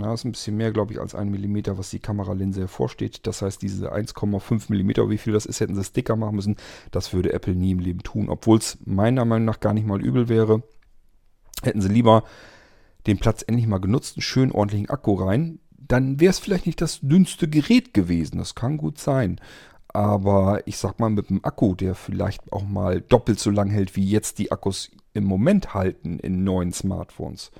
ja, ist ein bisschen mehr, glaube ich, als ein Millimeter, was die Kameralinse hervorsteht. Das heißt, diese 1,5 Millimeter, wie viel das ist, hätten sie Sticker machen müssen. Das würde Apple nie im Leben tun, obwohl es meiner Meinung nach gar nicht mal übel wäre. Hätten sie lieber den Platz endlich mal genutzt, einen schönen ordentlichen Akku rein. Dann wäre es vielleicht nicht das dünnste Gerät gewesen. Das kann gut sein. Aber ich sag mal, mit einem Akku, der vielleicht auch mal doppelt so lang hält, wie jetzt die Akkus im Moment halten in neuen Smartphones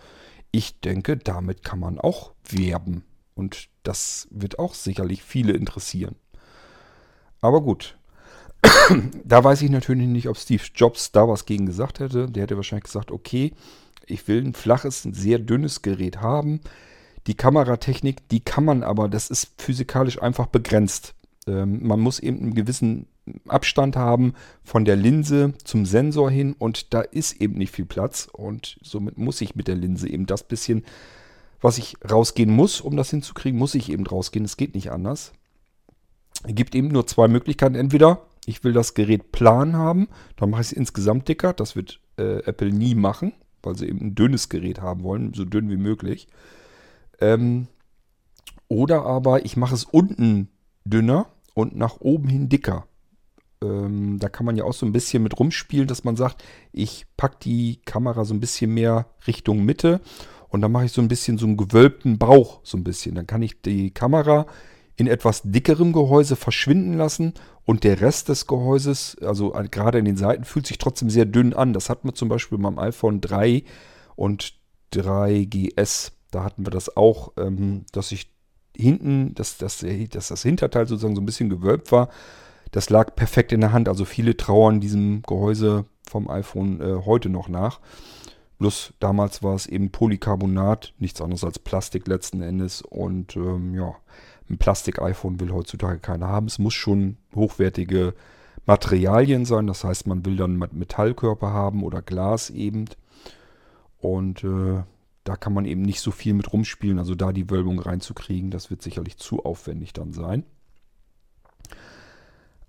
ich denke, damit kann man auch werben. Und das wird auch sicherlich viele interessieren. Aber gut. (clears throat) da weiß ich natürlich nicht, ob Steve Jobs da was gegen gesagt hätte. Der hätte wahrscheinlich gesagt, okay, ich will ein flaches, ein sehr dünnes Gerät haben. Die Kameratechnik, die kann man aber, das ist physikalisch einfach begrenzt. Ähm, man muss eben einen gewissen Abstand haben von der Linse zum Sensor hin und da ist eben nicht viel Platz und somit muss ich mit der Linse eben das bisschen, was ich rausgehen muss, um das hinzukriegen, muss ich eben rausgehen. Es geht nicht anders. Es gibt eben nur zwei Möglichkeiten. Entweder ich will das Gerät plan haben, dann mache ich es insgesamt dicker. Das wird äh, Apple nie machen, weil sie eben ein dünnes Gerät haben wollen, so dünn wie möglich. Ähm, oder aber ich mache es unten dünner und nach oben hin dicker. Ähm, da kann man ja auch so ein bisschen mit rumspielen, dass man sagt, ich packe die Kamera so ein bisschen mehr Richtung Mitte und dann mache ich so ein bisschen so einen gewölbten Bauch so ein bisschen. Dann kann ich die Kamera in etwas dickerem Gehäuse verschwinden lassen und der Rest des Gehäuses, also gerade in den Seiten, fühlt sich trotzdem sehr dünn an. Das hat man zum Beispiel beim iPhone 3 und 3GS. Da hatten wir das auch, ähm, dass ich hinten, dass, dass, dass das Hinterteil sozusagen so ein bisschen gewölbt war das lag perfekt in der Hand. Also viele trauern diesem Gehäuse vom iPhone äh, heute noch nach. Bloß damals war es eben Polycarbonat, nichts anderes als Plastik letzten Endes. Und ähm, ja, ein Plastik-iPhone will heutzutage keiner haben. Es muss schon hochwertige Materialien sein. Das heißt, man will dann Metallkörper haben oder Glas eben. Und äh, da kann man eben nicht so viel mit rumspielen. Also da die Wölbung reinzukriegen, das wird sicherlich zu aufwendig dann sein.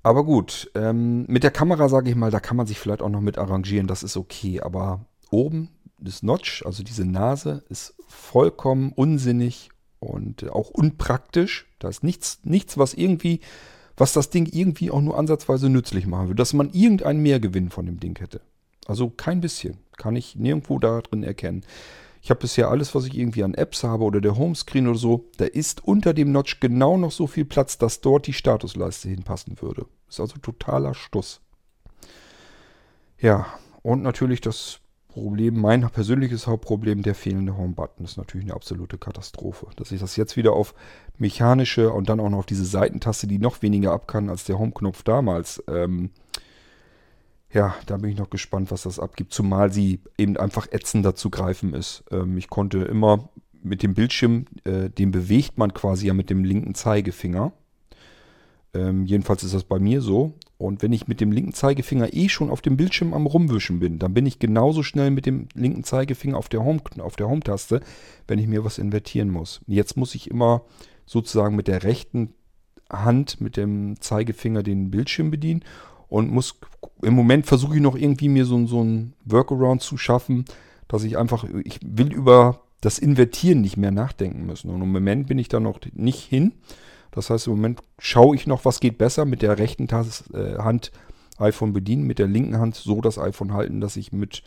Aber gut, ähm, mit der Kamera sage ich mal, da kann man sich vielleicht auch noch mit arrangieren, das ist okay. Aber oben das Notch, also diese Nase, ist vollkommen unsinnig und auch unpraktisch. Da ist nichts, nichts, was irgendwie, was das Ding irgendwie auch nur ansatzweise nützlich machen würde, dass man irgendeinen Mehrgewinn von dem Ding hätte. Also kein bisschen. Kann ich nirgendwo da drin erkennen. Ich habe bisher alles, was ich irgendwie an Apps habe oder der Homescreen oder so, da ist unter dem Notch genau noch so viel Platz, dass dort die Statusleiste hinpassen würde. Ist also totaler Stuss. Ja, und natürlich das Problem, mein persönliches Hauptproblem, der fehlende Home-Button ist natürlich eine absolute Katastrophe. Dass ich das jetzt wieder auf mechanische und dann auch noch auf diese Seitentaste, die noch weniger ab kann als der Home-Knopf damals, ähm, ja, da bin ich noch gespannt, was das abgibt. Zumal sie eben einfach ätzender zu greifen ist. Ähm, ich konnte immer mit dem Bildschirm, äh, den bewegt man quasi ja mit dem linken Zeigefinger. Ähm, jedenfalls ist das bei mir so. Und wenn ich mit dem linken Zeigefinger eh schon auf dem Bildschirm am Rumwischen bin, dann bin ich genauso schnell mit dem linken Zeigefinger auf der Home, auf der Home-Taste, wenn ich mir was invertieren muss. Jetzt muss ich immer sozusagen mit der rechten Hand, mit dem Zeigefinger den Bildschirm bedienen und muss im Moment versuche ich noch irgendwie mir so, so ein Workaround zu schaffen, dass ich einfach, ich will über das Invertieren nicht mehr nachdenken müssen. Und im Moment bin ich da noch nicht hin. Das heißt, im Moment schaue ich noch, was geht besser mit der rechten äh, Hand iPhone bedienen, mit der linken Hand so das iPhone halten, dass ich mit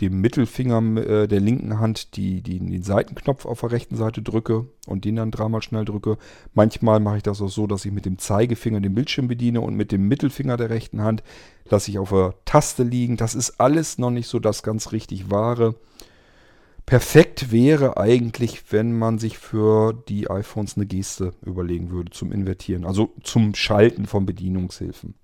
dem Mittelfinger äh, der linken Hand die, die, den Seitenknopf auf der rechten Seite drücke und den dann dreimal schnell drücke. Manchmal mache ich das auch so, dass ich mit dem Zeigefinger den Bildschirm bediene und mit dem Mittelfinger der rechten Hand lasse ich auf der Taste liegen. Das ist alles noch nicht so das ganz richtig wahre. Perfekt wäre eigentlich, wenn man sich für die iPhones eine Geste überlegen würde zum Invertieren, also zum Schalten von Bedienungshilfen.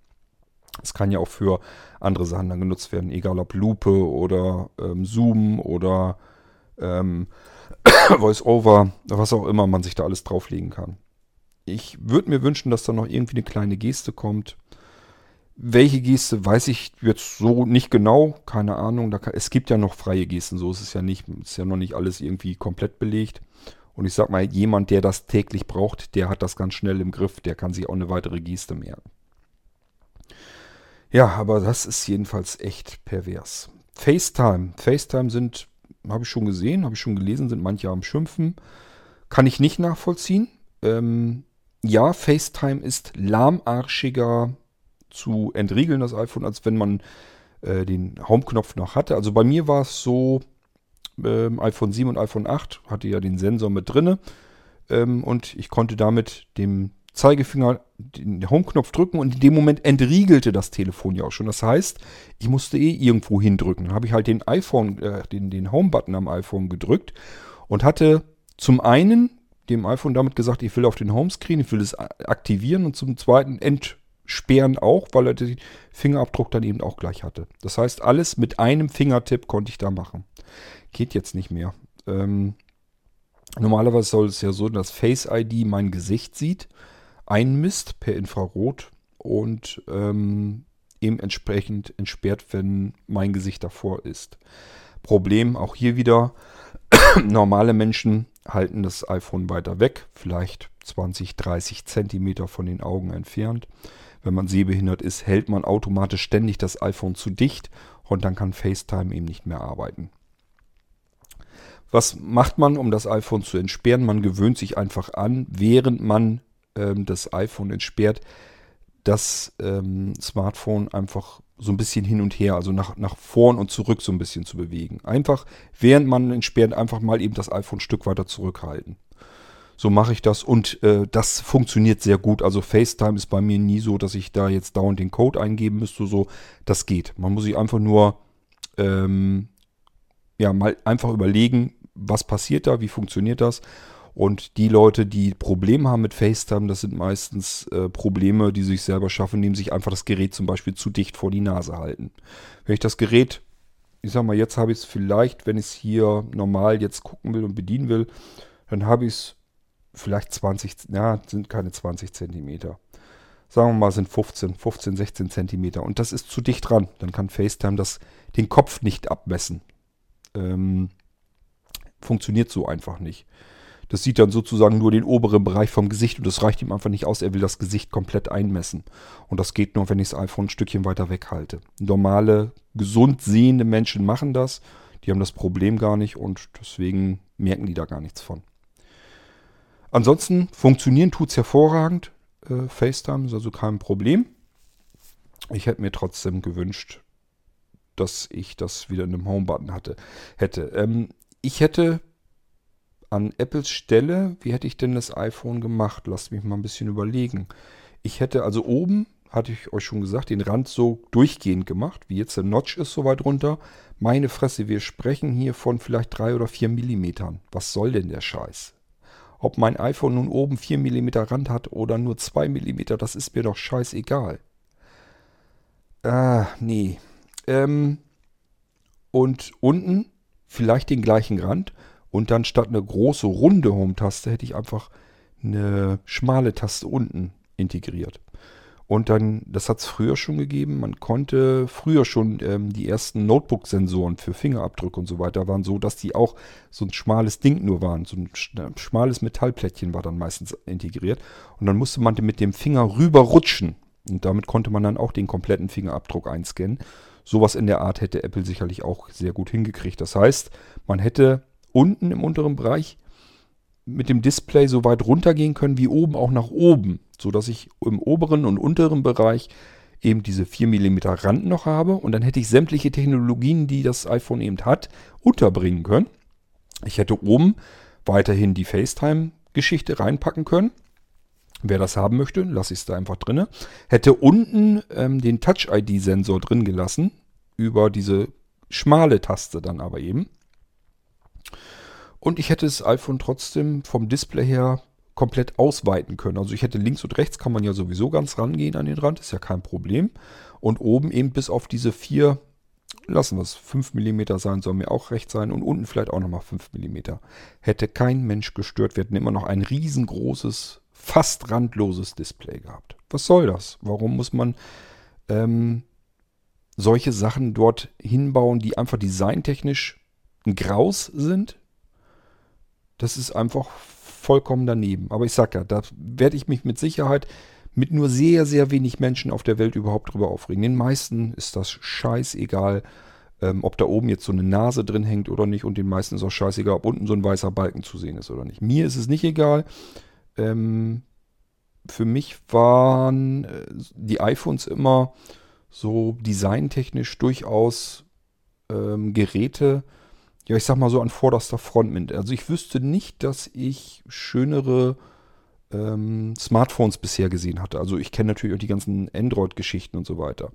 Es kann ja auch für andere Sachen dann genutzt werden, egal ob Lupe oder ähm, Zoom oder ähm, (coughs) Voice-Over, was auch immer man sich da alles drauflegen kann. Ich würde mir wünschen, dass da noch irgendwie eine kleine Geste kommt. Welche Geste weiß ich jetzt so nicht genau, keine Ahnung. Kann, es gibt ja noch freie Gesten, so ist es ja nicht, ist ja noch nicht alles irgendwie komplett belegt. Und ich sag mal, jemand, der das täglich braucht, der hat das ganz schnell im Griff, der kann sich auch eine weitere Geste merken. Ja, aber das ist jedenfalls echt pervers. FaceTime. FaceTime sind, habe ich schon gesehen, habe ich schon gelesen, sind manche am Schimpfen. Kann ich nicht nachvollziehen. Ähm, ja, FaceTime ist lahmarschiger zu entriegeln, das iPhone, als wenn man äh, den Home-Knopf noch hatte. Also bei mir war es so, ähm, iPhone 7 und iPhone 8 hatte ja den Sensor mit drinne ähm, und ich konnte damit dem Zeigefinger den Home-Knopf drücken und in dem Moment entriegelte das Telefon ja auch schon. Das heißt, ich musste eh irgendwo hindrücken. Dann habe ich halt den iPhone, äh, den, den Home-Button am iPhone gedrückt und hatte zum einen dem iPhone damit gesagt, ich will auf den Homescreen, ich will es aktivieren und zum zweiten entsperren auch, weil er den Fingerabdruck dann eben auch gleich hatte. Das heißt, alles mit einem Fingertipp konnte ich da machen. Geht jetzt nicht mehr. Ähm, normalerweise soll es ja so, dass Face ID mein Gesicht sieht einmisst per Infrarot und ähm, eben entsprechend entsperrt, wenn mein Gesicht davor ist. Problem auch hier wieder, (clears throat) normale Menschen halten das iPhone weiter weg, vielleicht 20, 30 Zentimeter von den Augen entfernt. Wenn man sehbehindert ist, hält man automatisch ständig das iPhone zu dicht und dann kann FaceTime eben nicht mehr arbeiten. Was macht man, um das iPhone zu entsperren? Man gewöhnt sich einfach an, während man ähm, das iPhone entsperrt, das ähm, Smartphone einfach so ein bisschen hin und her, also nach, nach vorn und zurück so ein bisschen zu bewegen. Einfach, während man entsperrt, einfach mal eben das iPhone ein Stück weiter zurückhalten. So mache ich das und äh, das funktioniert sehr gut. Also FaceTime ist bei mir nie so, dass ich da jetzt dauernd den Code eingeben müsste. So, das geht. Man muss sich einfach nur ähm, ja mal einfach überlegen, was passiert da, wie funktioniert das und die Leute, die Probleme haben mit FaceTime, das sind meistens äh, Probleme, die sich selber schaffen, indem sich einfach das Gerät zum Beispiel zu dicht vor die Nase halten. Wenn ich das Gerät, ich sag mal, jetzt habe ich es vielleicht, wenn ich es hier normal jetzt gucken will und bedienen will, dann habe ich es vielleicht 20, ja, sind keine 20 Zentimeter. Sagen wir mal, sind 15, 15, 16 Zentimeter. Und das ist zu dicht dran. Dann kann FaceTime das, den Kopf nicht abmessen. Ähm, funktioniert so einfach nicht. Das sieht dann sozusagen nur den oberen Bereich vom Gesicht und das reicht ihm einfach nicht aus. Er will das Gesicht komplett einmessen. Und das geht nur, wenn ich das iPhone ein Stückchen weiter weg halte. Normale, gesund sehende Menschen machen das. Die haben das Problem gar nicht und deswegen merken die da gar nichts von. Ansonsten funktionieren tut es hervorragend. Äh, FaceTime ist also kein Problem. Ich hätte mir trotzdem gewünscht, dass ich das wieder in einem Home-Button hatte, hätte. Ähm, ich hätte an Apples Stelle, wie hätte ich denn das iPhone gemacht? Lasst mich mal ein bisschen überlegen. Ich hätte also oben, hatte ich euch schon gesagt, den Rand so durchgehend gemacht, wie jetzt der Notch ist so weit runter. Meine Fresse, wir sprechen hier von vielleicht drei oder vier Millimetern. Was soll denn der Scheiß? Ob mein iPhone nun oben 4 mm Rand hat oder nur 2 mm, das ist mir doch scheißegal. Ah, nee. Ähm, und unten vielleicht den gleichen Rand und dann statt eine große runde Home-Taste hätte ich einfach eine schmale Taste unten integriert. Und dann, das hat es früher schon gegeben, man konnte früher schon ähm, die ersten Notebook-Sensoren für Fingerabdrücke und so weiter waren so, dass die auch so ein schmales Ding nur waren. So ein schmales Metallplättchen war dann meistens integriert. Und dann musste man mit dem Finger rüber rutschen. Und damit konnte man dann auch den kompletten Fingerabdruck einscannen. Sowas in der Art hätte Apple sicherlich auch sehr gut hingekriegt. Das heißt, man hätte unten im unteren Bereich mit dem Display so weit runtergehen können wie oben auch nach oben, sodass ich im oberen und unteren Bereich eben diese 4 mm Rand noch habe und dann hätte ich sämtliche Technologien, die das iPhone eben hat, unterbringen können. Ich hätte oben weiterhin die FaceTime-Geschichte reinpacken können. Wer das haben möchte, lasse ich es da einfach drin. Hätte unten ähm, den Touch-ID-Sensor drin gelassen, über diese schmale Taste dann aber eben. Und ich hätte das iPhone trotzdem vom Display her komplett ausweiten können. Also ich hätte links und rechts kann man ja sowieso ganz rangehen an den Rand, ist ja kein Problem. Und oben eben bis auf diese vier, lassen wir es, 5 mm sein, soll mir auch recht sein. Und unten vielleicht auch nochmal 5 mm. Hätte kein Mensch gestört. Wir hätten immer noch ein riesengroßes, fast randloses Display gehabt. Was soll das? Warum muss man ähm, solche Sachen dort hinbauen, die einfach designtechnisch ein Graus sind? Das ist einfach vollkommen daneben. Aber ich sag ja, da werde ich mich mit Sicherheit mit nur sehr, sehr wenig Menschen auf der Welt überhaupt drüber aufregen. Den meisten ist das scheißegal, ähm, ob da oben jetzt so eine Nase drin hängt oder nicht. Und den meisten ist auch scheißegal, ob unten so ein weißer Balken zu sehen ist oder nicht. Mir ist es nicht egal. Ähm, für mich waren äh, die iPhones immer so designtechnisch durchaus ähm, Geräte, ja, ich sag mal so an vorderster Front mit. Also ich wüsste nicht, dass ich schönere ähm, Smartphones bisher gesehen hatte. Also ich kenne natürlich auch die ganzen Android-Geschichten und so weiter.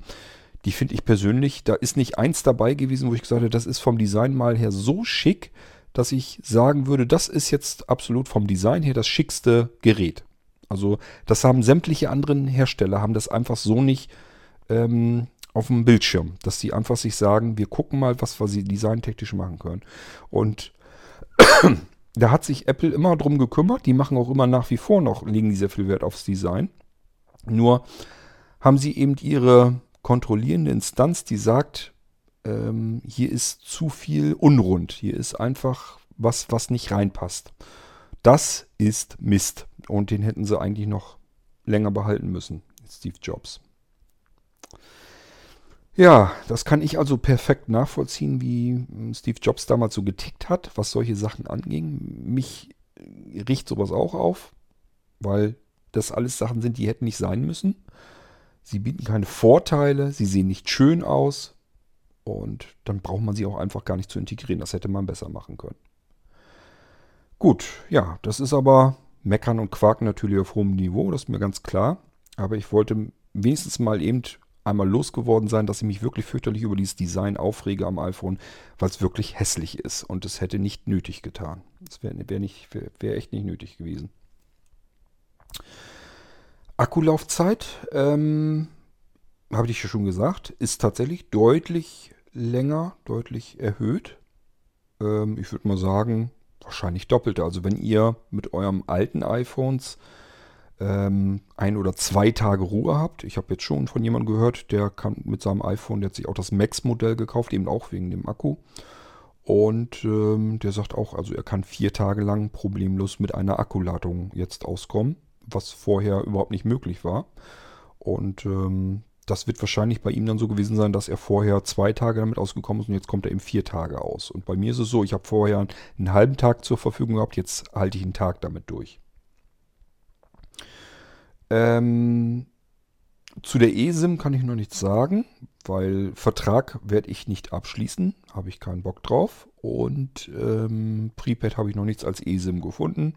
Die finde ich persönlich, da ist nicht eins dabei gewesen, wo ich gesagt habe, das ist vom Design mal her so schick, dass ich sagen würde, das ist jetzt absolut vom Design her das schickste Gerät. Also das haben sämtliche anderen Hersteller, haben das einfach so nicht ähm, auf dem Bildschirm, dass sie einfach sich sagen, wir gucken mal, was wir sie designtechnisch machen können. Und (clears throat) da hat sich Apple immer drum gekümmert. Die machen auch immer nach wie vor noch, legen die sehr viel Wert aufs Design. Nur haben sie eben ihre kontrollierende Instanz, die sagt, ähm, hier ist zu viel unrund. Hier ist einfach was, was nicht reinpasst. Das ist Mist. Und den hätten sie eigentlich noch länger behalten müssen, Steve Jobs. Ja, das kann ich also perfekt nachvollziehen, wie hm, Steve Jobs damals so getickt hat, was solche Sachen anging. Mich riecht sowas auch auf, weil das alles Sachen sind, die hätten nicht sein müssen. Sie bieten keine Vorteile, sie sehen nicht schön aus und dann braucht man sie auch einfach gar nicht zu integrieren. Das hätte man besser machen können. Gut, ja, das ist aber Meckern und Quaken natürlich auf hohem Niveau, das ist mir ganz klar. Aber ich wollte wenigstens mal eben einmal losgeworden sein, dass ich mich wirklich fürchterlich über dieses Design aufrege am iPhone, weil es wirklich hässlich ist und es hätte nicht nötig getan. Das wäre wär wär, wär echt nicht nötig gewesen. Akkulaufzeit, ähm, habe ich ja schon gesagt, ist tatsächlich deutlich länger, deutlich erhöht. Ähm, ich würde mal sagen, wahrscheinlich doppelte. Also wenn ihr mit eurem alten iPhones ähm, ein oder zwei Tage Ruhe habt. Ich habe jetzt schon von jemandem gehört, der kann mit seinem iPhone, der hat sich auch das Max-Modell gekauft, eben auch wegen dem Akku. Und ähm, der sagt auch, also er kann vier Tage lang problemlos mit einer Akkuladung jetzt auskommen, was vorher überhaupt nicht möglich war. Und ähm, das wird wahrscheinlich bei ihm dann so gewesen sein, dass er vorher zwei Tage damit ausgekommen ist und jetzt kommt er eben vier Tage aus. Und bei mir ist es so, ich habe vorher einen halben Tag zur Verfügung gehabt, jetzt halte ich einen Tag damit durch. Ähm, zu der eSIM kann ich noch nichts sagen, weil Vertrag werde ich nicht abschließen, habe ich keinen Bock drauf. und ähm, Prepaid habe ich noch nichts als eSIM gefunden.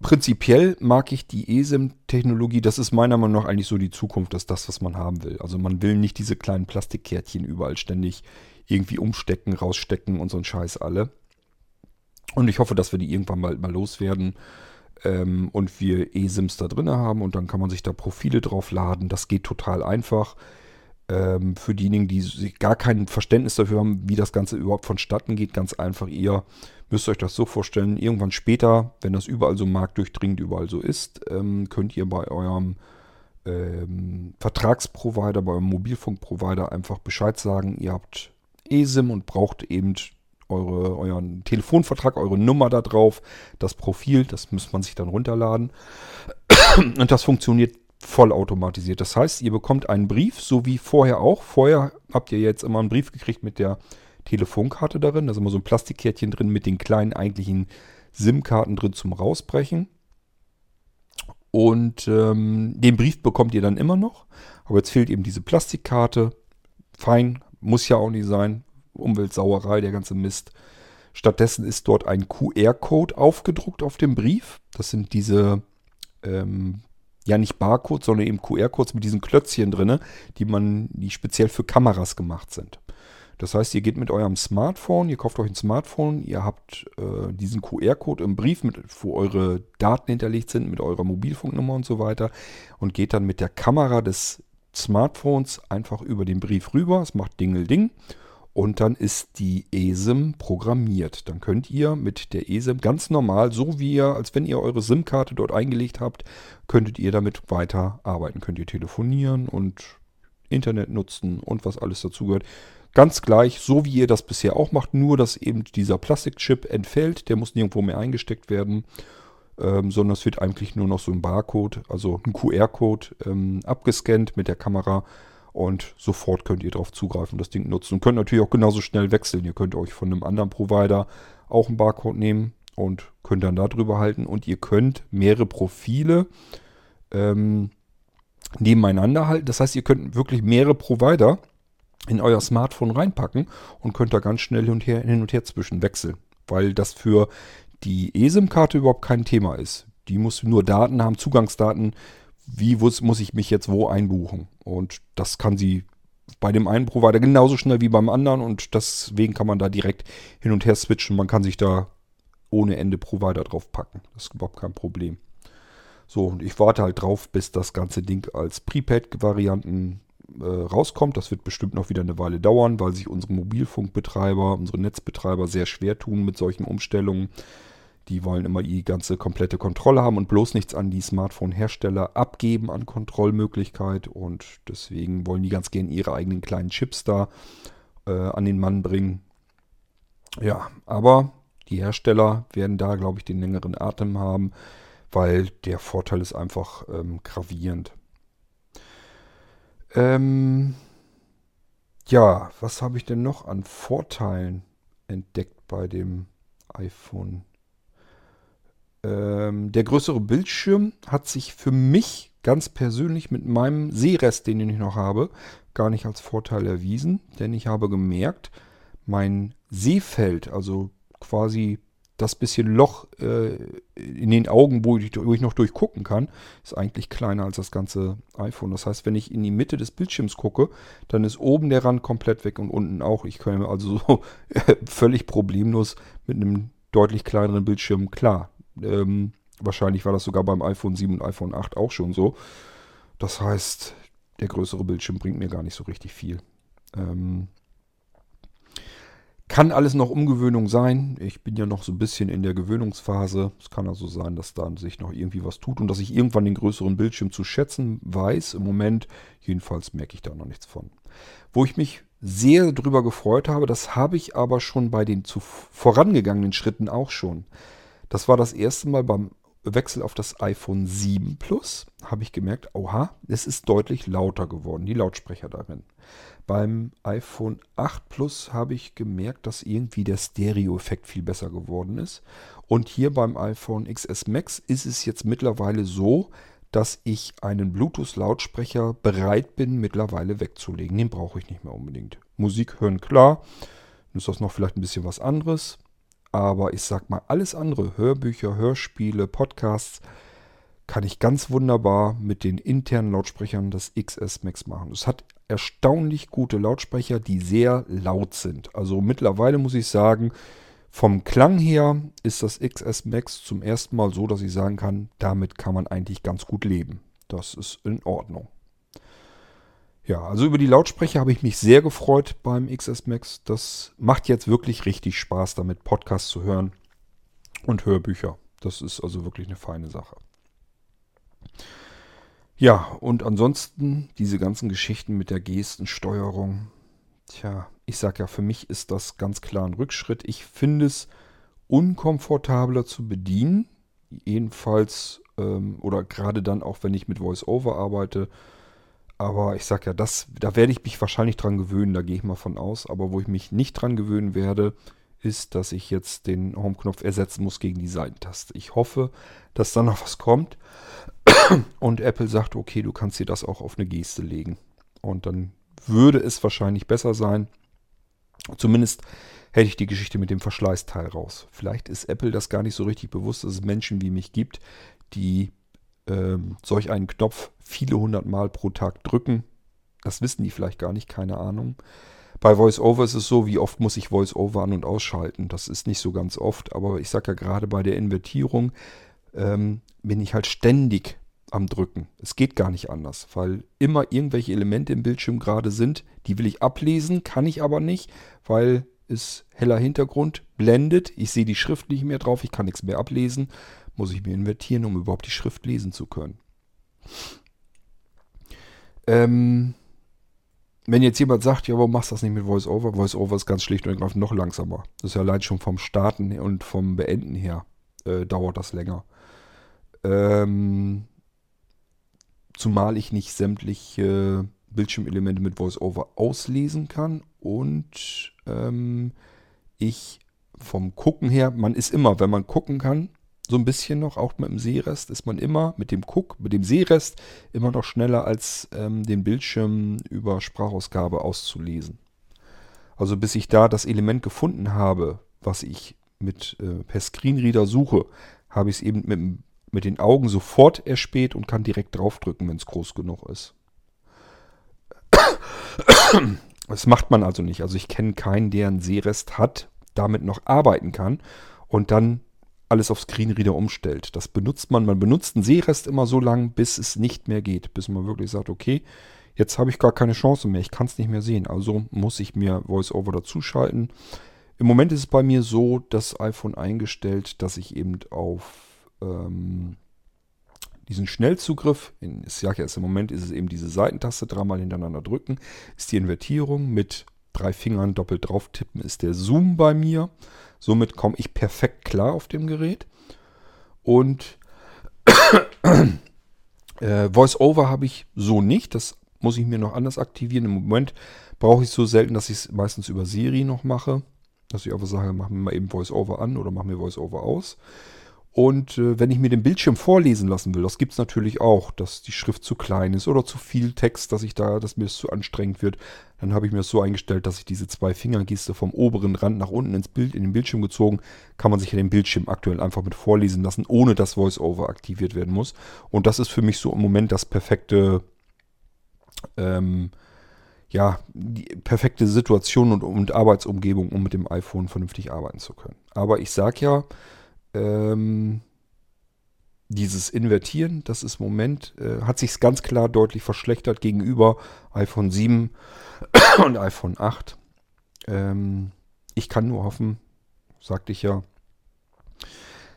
Prinzipiell mag ich die eSIM-Technologie, das ist meiner Meinung nach eigentlich so die Zukunft, das ist das, was man haben will. Also man will nicht diese kleinen Plastikkärtchen überall ständig irgendwie umstecken, rausstecken und so ein Scheiß alle. Und ich hoffe, dass wir die irgendwann mal, mal loswerden ähm, und wir eSIMs da drin haben und dann kann man sich da Profile drauf laden. Das geht total einfach. Ähm, für diejenigen, die gar kein Verständnis dafür haben, wie das Ganze überhaupt vonstatten geht, ganz einfach. Ihr müsst euch das so vorstellen, irgendwann später, wenn das überall so marktdurchdringend überall so ist, ähm, könnt ihr bei eurem ähm, Vertragsprovider, bei eurem Mobilfunkprovider einfach Bescheid sagen, ihr habt eSIM und braucht eben eure, euren Telefonvertrag, eure Nummer da drauf, das Profil, das muss man sich dann runterladen. (clears throat) Und das funktioniert vollautomatisiert. Das heißt, ihr bekommt einen Brief, so wie vorher auch. Vorher habt ihr jetzt immer einen Brief gekriegt mit der Telefonkarte darin. Da ist immer so ein Plastikkärtchen drin mit den kleinen eigentlichen SIM-Karten drin zum Rausbrechen. Und ähm, den Brief bekommt ihr dann immer noch. Aber jetzt fehlt eben diese Plastikkarte. Fein, muss ja auch nicht sein. Umweltsauerei, der ganze Mist. Stattdessen ist dort ein QR-Code aufgedruckt auf dem Brief. Das sind diese, ähm, ja nicht Barcodes, sondern eben QR-Codes mit diesen Klötzchen drin, die man, die speziell für Kameras gemacht sind. Das heißt, ihr geht mit eurem Smartphone, ihr kauft euch ein Smartphone, ihr habt äh, diesen QR-Code im Brief, mit, wo eure Daten hinterlegt sind, mit eurer Mobilfunknummer und so weiter und geht dann mit der Kamera des Smartphones einfach über den Brief rüber. Es macht Dingel-Ding und dann ist die eSIM programmiert. Dann könnt ihr mit der eSIM ganz normal, so wie ihr, als wenn ihr eure SIM-Karte dort eingelegt habt, könntet ihr damit weiter arbeiten. Könnt ihr telefonieren und Internet nutzen und was alles dazugehört. Ganz gleich, so wie ihr das bisher auch macht, nur dass eben dieser Plastikchip entfällt. Der muss nirgendwo mehr eingesteckt werden, ähm, sondern es wird eigentlich nur noch so ein Barcode, also ein QR-Code ähm, abgescannt mit der Kamera und sofort könnt ihr darauf zugreifen, das Ding nutzen. Und könnt natürlich auch genauso schnell wechseln. Ihr könnt euch von einem anderen Provider auch einen Barcode nehmen und könnt dann da drüber halten. Und ihr könnt mehrere Profile ähm, nebeneinander halten. Das heißt, ihr könnt wirklich mehrere Provider in euer Smartphone reinpacken und könnt da ganz schnell hin und her, hin und her zwischen wechseln. Weil das für die eSIM-Karte überhaupt kein Thema ist. Die muss nur Daten haben, Zugangsdaten wie muss, ich mich jetzt wo einbuchen. Und das kann sie bei dem einen Provider genauso schnell wie beim anderen und deswegen kann man da direkt hin und her switchen. Man kann sich da ohne Ende Provider drauf packen. Das ist überhaupt kein Problem. So, und ich warte halt drauf, bis das ganze Ding als Prepaid-Varianten äh, rauskommt. Das wird bestimmt noch wieder eine Weile dauern, weil sich unsere Mobilfunkbetreiber, unsere Netzbetreiber sehr schwer tun mit solchen Umstellungen. Die wollen immer die ganze komplette Kontrolle haben und bloß nichts an die Smartphone-Hersteller abgeben an Kontrollmöglichkeit. Und deswegen wollen die ganz gern ihre eigenen kleinen Chips da äh, an den Mann bringen. Ja, aber die Hersteller werden da, glaube ich, den längeren Atem haben, weil der Vorteil ist einfach ähm, gravierend. Ähm, ja, was habe ich denn noch an Vorteilen entdeckt bei dem iPhone ähm, der größere Bildschirm hat sich für mich ganz persönlich mit meinem Sehrest, den ich noch habe, gar nicht als Vorteil erwiesen, denn ich habe gemerkt, mein Sehfeld, also quasi das bisschen Loch äh, in den Augen, wo ich, wo ich, noch durchgucken kann, ist eigentlich kleiner als das ganze iPhone. Das heißt, wenn ich in die Mitte des Bildschirms gucke, dann ist oben der Rand komplett weg und unten auch. Ich kann also so (laughs) völlig problemlos mit einem deutlich kleineren Bildschirm klar ähm, wahrscheinlich war das sogar beim iPhone 7 und iPhone 8 auch schon so. Das heißt, der größere Bildschirm bringt mir gar nicht so richtig viel. Ähm, kann alles noch Umgewöhnung sein. Ich bin ja noch so ein bisschen in der Gewöhnungsphase. Es kann also sein, dass da sich noch irgendwie was tut und dass ich irgendwann den größeren Bildschirm zu schätzen weiß. Im Moment jedenfalls merke ich da noch nichts von. Wo ich mich sehr drüber gefreut habe, das habe ich aber schon bei den zu vorangegangenen Schritten auch schon. Das war das erste Mal beim Wechsel auf das iPhone 7 Plus, habe ich gemerkt, oha, es ist deutlich lauter geworden, die Lautsprecher darin. Beim iPhone 8 Plus habe ich gemerkt, dass irgendwie der Stereo-Effekt viel besser geworden ist. Und hier beim iPhone XS Max ist es jetzt mittlerweile so, dass ich einen Bluetooth-Lautsprecher bereit bin, mittlerweile wegzulegen. Den brauche ich nicht mehr unbedingt. Musik hören klar, ist das noch vielleicht ein bisschen was anderes. Aber ich sag mal, alles andere, Hörbücher, Hörspiele, Podcasts, kann ich ganz wunderbar mit den internen Lautsprechern des XS Max machen. Es hat erstaunlich gute Lautsprecher, die sehr laut sind. Also mittlerweile muss ich sagen, vom Klang her ist das XS Max zum ersten Mal so, dass ich sagen kann, damit kann man eigentlich ganz gut leben. Das ist in Ordnung. Ja, also über die Lautsprecher habe ich mich sehr gefreut beim XS Max. Das macht jetzt wirklich richtig Spaß, damit Podcasts zu hören und Hörbücher. Das ist also wirklich eine feine Sache. Ja, und ansonsten diese ganzen Geschichten mit der Gestensteuerung. Tja, ich sag ja, für mich ist das ganz klar ein Rückschritt. Ich finde es unkomfortabler zu bedienen. Jedenfalls, ähm, oder gerade dann auch, wenn ich mit VoiceOver arbeite. Aber ich sag ja, das, da werde ich mich wahrscheinlich dran gewöhnen, da gehe ich mal von aus. Aber wo ich mich nicht dran gewöhnen werde, ist, dass ich jetzt den Home-Knopf ersetzen muss gegen die Seitentaste. Ich hoffe, dass da noch was kommt. Und Apple sagt, okay, du kannst dir das auch auf eine Geste legen. Und dann würde es wahrscheinlich besser sein. Zumindest hätte ich die Geschichte mit dem Verschleißteil raus. Vielleicht ist Apple das gar nicht so richtig bewusst, dass es Menschen wie mich gibt, die ähm, solch einen Knopf viele hundert Mal pro Tag drücken. Das wissen die vielleicht gar nicht, keine Ahnung. Bei VoiceOver ist es so, wie oft muss ich VoiceOver an- und ausschalten. Das ist nicht so ganz oft, aber ich sage ja gerade bei der Invertierung ähm, bin ich halt ständig am Drücken. Es geht gar nicht anders, weil immer irgendwelche Elemente im Bildschirm gerade sind. Die will ich ablesen, kann ich aber nicht, weil es heller Hintergrund blendet. Ich sehe die Schrift nicht mehr drauf, ich kann nichts mehr ablesen. Muss ich mir invertieren, um überhaupt die Schrift lesen zu können. Ähm, wenn jetzt jemand sagt, ja, warum machst du das nicht mit VoiceOver? VoiceOver ist ganz schlicht und ergreifend noch langsamer. Das ist ja allein schon vom Starten und vom Beenden her äh, dauert das länger. Ähm, zumal ich nicht sämtliche Bildschirmelemente mit VoiceOver auslesen kann und ähm, ich vom Gucken her, man ist immer, wenn man gucken kann, so ein bisschen noch, auch mit dem Sehrest, ist man immer mit dem Guck, mit dem Sehrest immer noch schneller als ähm, den Bildschirm über Sprachausgabe auszulesen. Also bis ich da das Element gefunden habe, was ich mit äh, per Screenreader suche, habe ich es eben mit, mit den Augen sofort erspäht und kann direkt draufdrücken, wenn es groß genug ist. (coughs) Das macht man also nicht. Also ich kenne keinen, der einen Sehrest hat, damit noch arbeiten kann und dann alles auf Screenreader umstellt. Das benutzt man. Man benutzt einen Sehrest immer so lange, bis es nicht mehr geht. Bis man wirklich sagt, okay, jetzt habe ich gar keine Chance mehr. Ich kann es nicht mehr sehen. Also muss ich mir VoiceOver dazuschalten. Im Moment ist es bei mir so, das iPhone eingestellt, dass ich eben auf ähm, diesen Schnellzugriff, in, sage jetzt im Moment ist es eben diese Seitentaste dreimal hintereinander drücken, ist die Invertierung mit drei Fingern doppelt drauf tippen, ist der Zoom bei mir. Somit komme ich perfekt klar auf dem Gerät. Und (coughs) äh, VoiceOver habe ich so nicht. Das muss ich mir noch anders aktivieren. Im Moment brauche ich es so selten, dass ich es meistens über Siri noch mache. Dass ich einfach sage, mach mir mal eben VoiceOver an oder mach mir VoiceOver aus. Und äh, wenn ich mir den Bildschirm vorlesen lassen will, das gibt es natürlich auch, dass die Schrift zu klein ist oder zu viel Text, dass ich da, dass mir es zu anstrengend wird, dann habe ich mir das so eingestellt, dass ich diese zwei Fingergeste vom oberen Rand nach unten ins Bild, in den Bildschirm gezogen, kann man sich ja den Bildschirm aktuell einfach mit vorlesen lassen, ohne dass VoiceOver aktiviert werden muss. Und das ist für mich so im Moment das perfekte, ähm, ja, die perfekte Situation und, und Arbeitsumgebung, um mit dem iPhone vernünftig arbeiten zu können. Aber ich sage ja, ähm, dieses Invertieren, das ist im Moment, äh, hat sich ganz klar deutlich verschlechtert gegenüber iPhone 7 (coughs) und iPhone 8. Ähm, ich kann nur hoffen, sagte ich ja,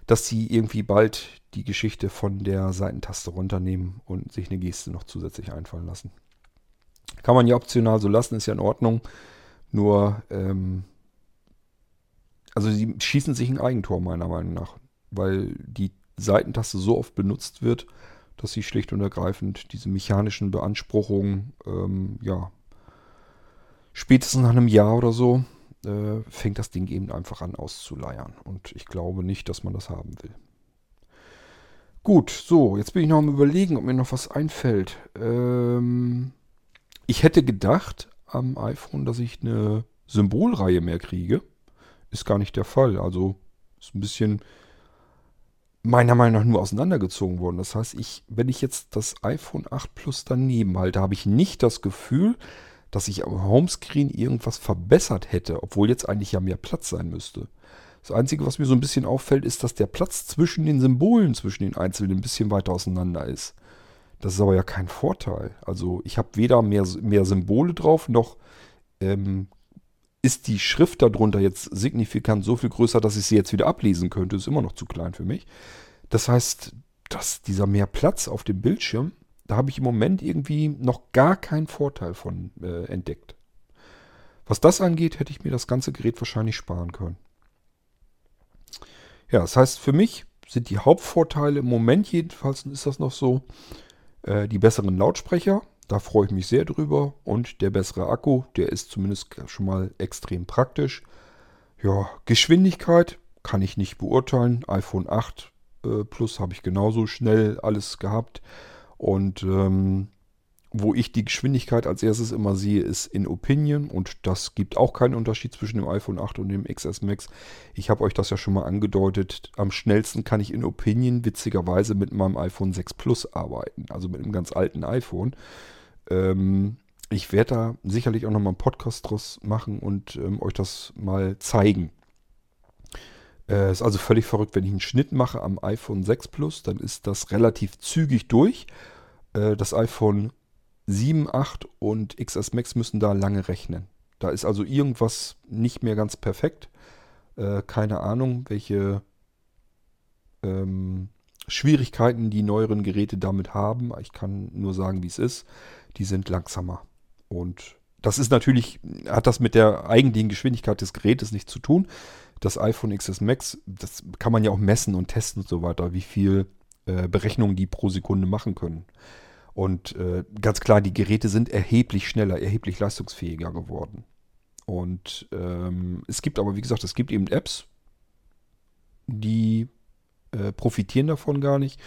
dass sie irgendwie bald die Geschichte von der Seitentaste runternehmen und sich eine Geste noch zusätzlich einfallen lassen. Kann man ja optional so lassen, ist ja in Ordnung. Nur ähm, also sie schießen sich ein Eigentor meiner Meinung nach, weil die Seitentaste so oft benutzt wird, dass sie schlicht und ergreifend diese mechanischen Beanspruchungen, ähm, ja, spätestens nach einem Jahr oder so, äh, fängt das Ding eben einfach an auszuleiern. Und ich glaube nicht, dass man das haben will. Gut, so, jetzt bin ich noch am überlegen, ob mir noch was einfällt. Ähm, ich hätte gedacht am iPhone, dass ich eine Symbolreihe mehr kriege. Ist gar nicht der Fall. Also ist ein bisschen meiner Meinung nach nur auseinandergezogen worden. Das heißt, ich, wenn ich jetzt das iPhone 8 Plus daneben halte, habe ich nicht das Gefühl, dass ich am Homescreen irgendwas verbessert hätte, obwohl jetzt eigentlich ja mehr Platz sein müsste. Das Einzige, was mir so ein bisschen auffällt, ist, dass der Platz zwischen den Symbolen, zwischen den einzelnen, ein bisschen weiter auseinander ist. Das ist aber ja kein Vorteil. Also ich habe weder mehr, mehr Symbole drauf, noch ähm, ist die Schrift darunter jetzt signifikant so viel größer, dass ich sie jetzt wieder ablesen könnte. Ist immer noch zu klein für mich. Das heißt, dass dieser mehr Platz auf dem Bildschirm, da habe ich im Moment irgendwie noch gar keinen Vorteil von äh, entdeckt. Was das angeht, hätte ich mir das ganze Gerät wahrscheinlich sparen können. Ja, das heißt, für mich sind die Hauptvorteile im Moment jedenfalls, ist das noch so, äh, die besseren Lautsprecher. Da freue ich mich sehr drüber. Und der bessere Akku, der ist zumindest schon mal extrem praktisch. Ja, Geschwindigkeit kann ich nicht beurteilen. iPhone 8 äh, Plus habe ich genauso schnell alles gehabt. Und ähm, wo ich die Geschwindigkeit als erstes immer sehe, ist in Opinion und das gibt auch keinen Unterschied zwischen dem iPhone 8 und dem XS Max. Ich habe euch das ja schon mal angedeutet. Am schnellsten kann ich in Opinion witzigerweise mit meinem iPhone 6 Plus arbeiten, also mit einem ganz alten iPhone. Ähm, ich werde da sicherlich auch nochmal einen Podcast draus machen und ähm, euch das mal zeigen. Äh, ist also völlig verrückt, wenn ich einen Schnitt mache am iPhone 6 Plus, dann ist das relativ zügig durch. Äh, das iPhone 7, 8 und XS Max müssen da lange rechnen. Da ist also irgendwas nicht mehr ganz perfekt. Äh, keine Ahnung, welche ähm, Schwierigkeiten die neueren Geräte damit haben. Ich kann nur sagen, wie es ist. Die sind langsamer. Und das ist natürlich, hat das mit der eigentlichen Geschwindigkeit des Gerätes nichts zu tun. Das iPhone XS Max, das kann man ja auch messen und testen und so weiter, wie viel äh, Berechnungen die pro Sekunde machen können. Und äh, ganz klar, die Geräte sind erheblich schneller, erheblich leistungsfähiger geworden. Und ähm, es gibt aber, wie gesagt, es gibt eben Apps, die äh, profitieren davon gar nicht.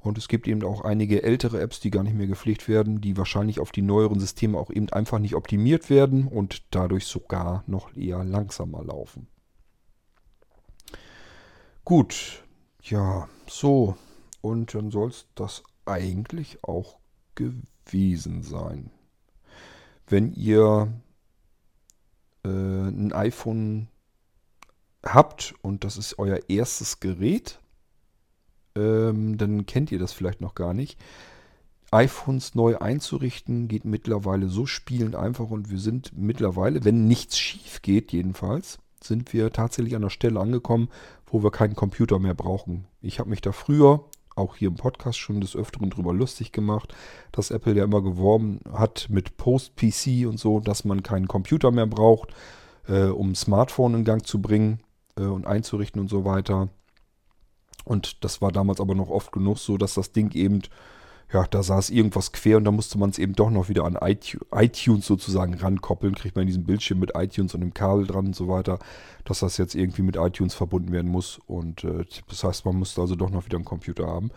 Und es gibt eben auch einige ältere Apps, die gar nicht mehr gepflegt werden, die wahrscheinlich auf die neueren Systeme auch eben einfach nicht optimiert werden und dadurch sogar noch eher langsamer laufen. Gut, ja, so. Und dann soll es das eigentlich auch gewesen sein. Wenn ihr äh, ein iPhone habt und das ist euer erstes Gerät, ähm, dann kennt ihr das vielleicht noch gar nicht. iPhones neu einzurichten geht mittlerweile so spielend einfach und wir sind mittlerweile, wenn nichts schief geht jedenfalls, sind wir tatsächlich an der Stelle angekommen, wo wir keinen Computer mehr brauchen. Ich habe mich da früher auch hier im Podcast schon des Öfteren drüber lustig gemacht, dass Apple ja immer geworben hat mit Post-PC und so, dass man keinen Computer mehr braucht, äh, um Smartphone in Gang zu bringen äh, und einzurichten und so weiter. Und das war damals aber noch oft genug so, dass das Ding eben ja, da saß irgendwas quer und da musste man es eben doch noch wieder an iTunes sozusagen rankoppeln. Kriegt man diesen Bildschirm mit iTunes und dem Kabel dran und so weiter, dass das jetzt irgendwie mit iTunes verbunden werden muss. Und äh, das heißt, man musste also doch noch wieder einen Computer haben.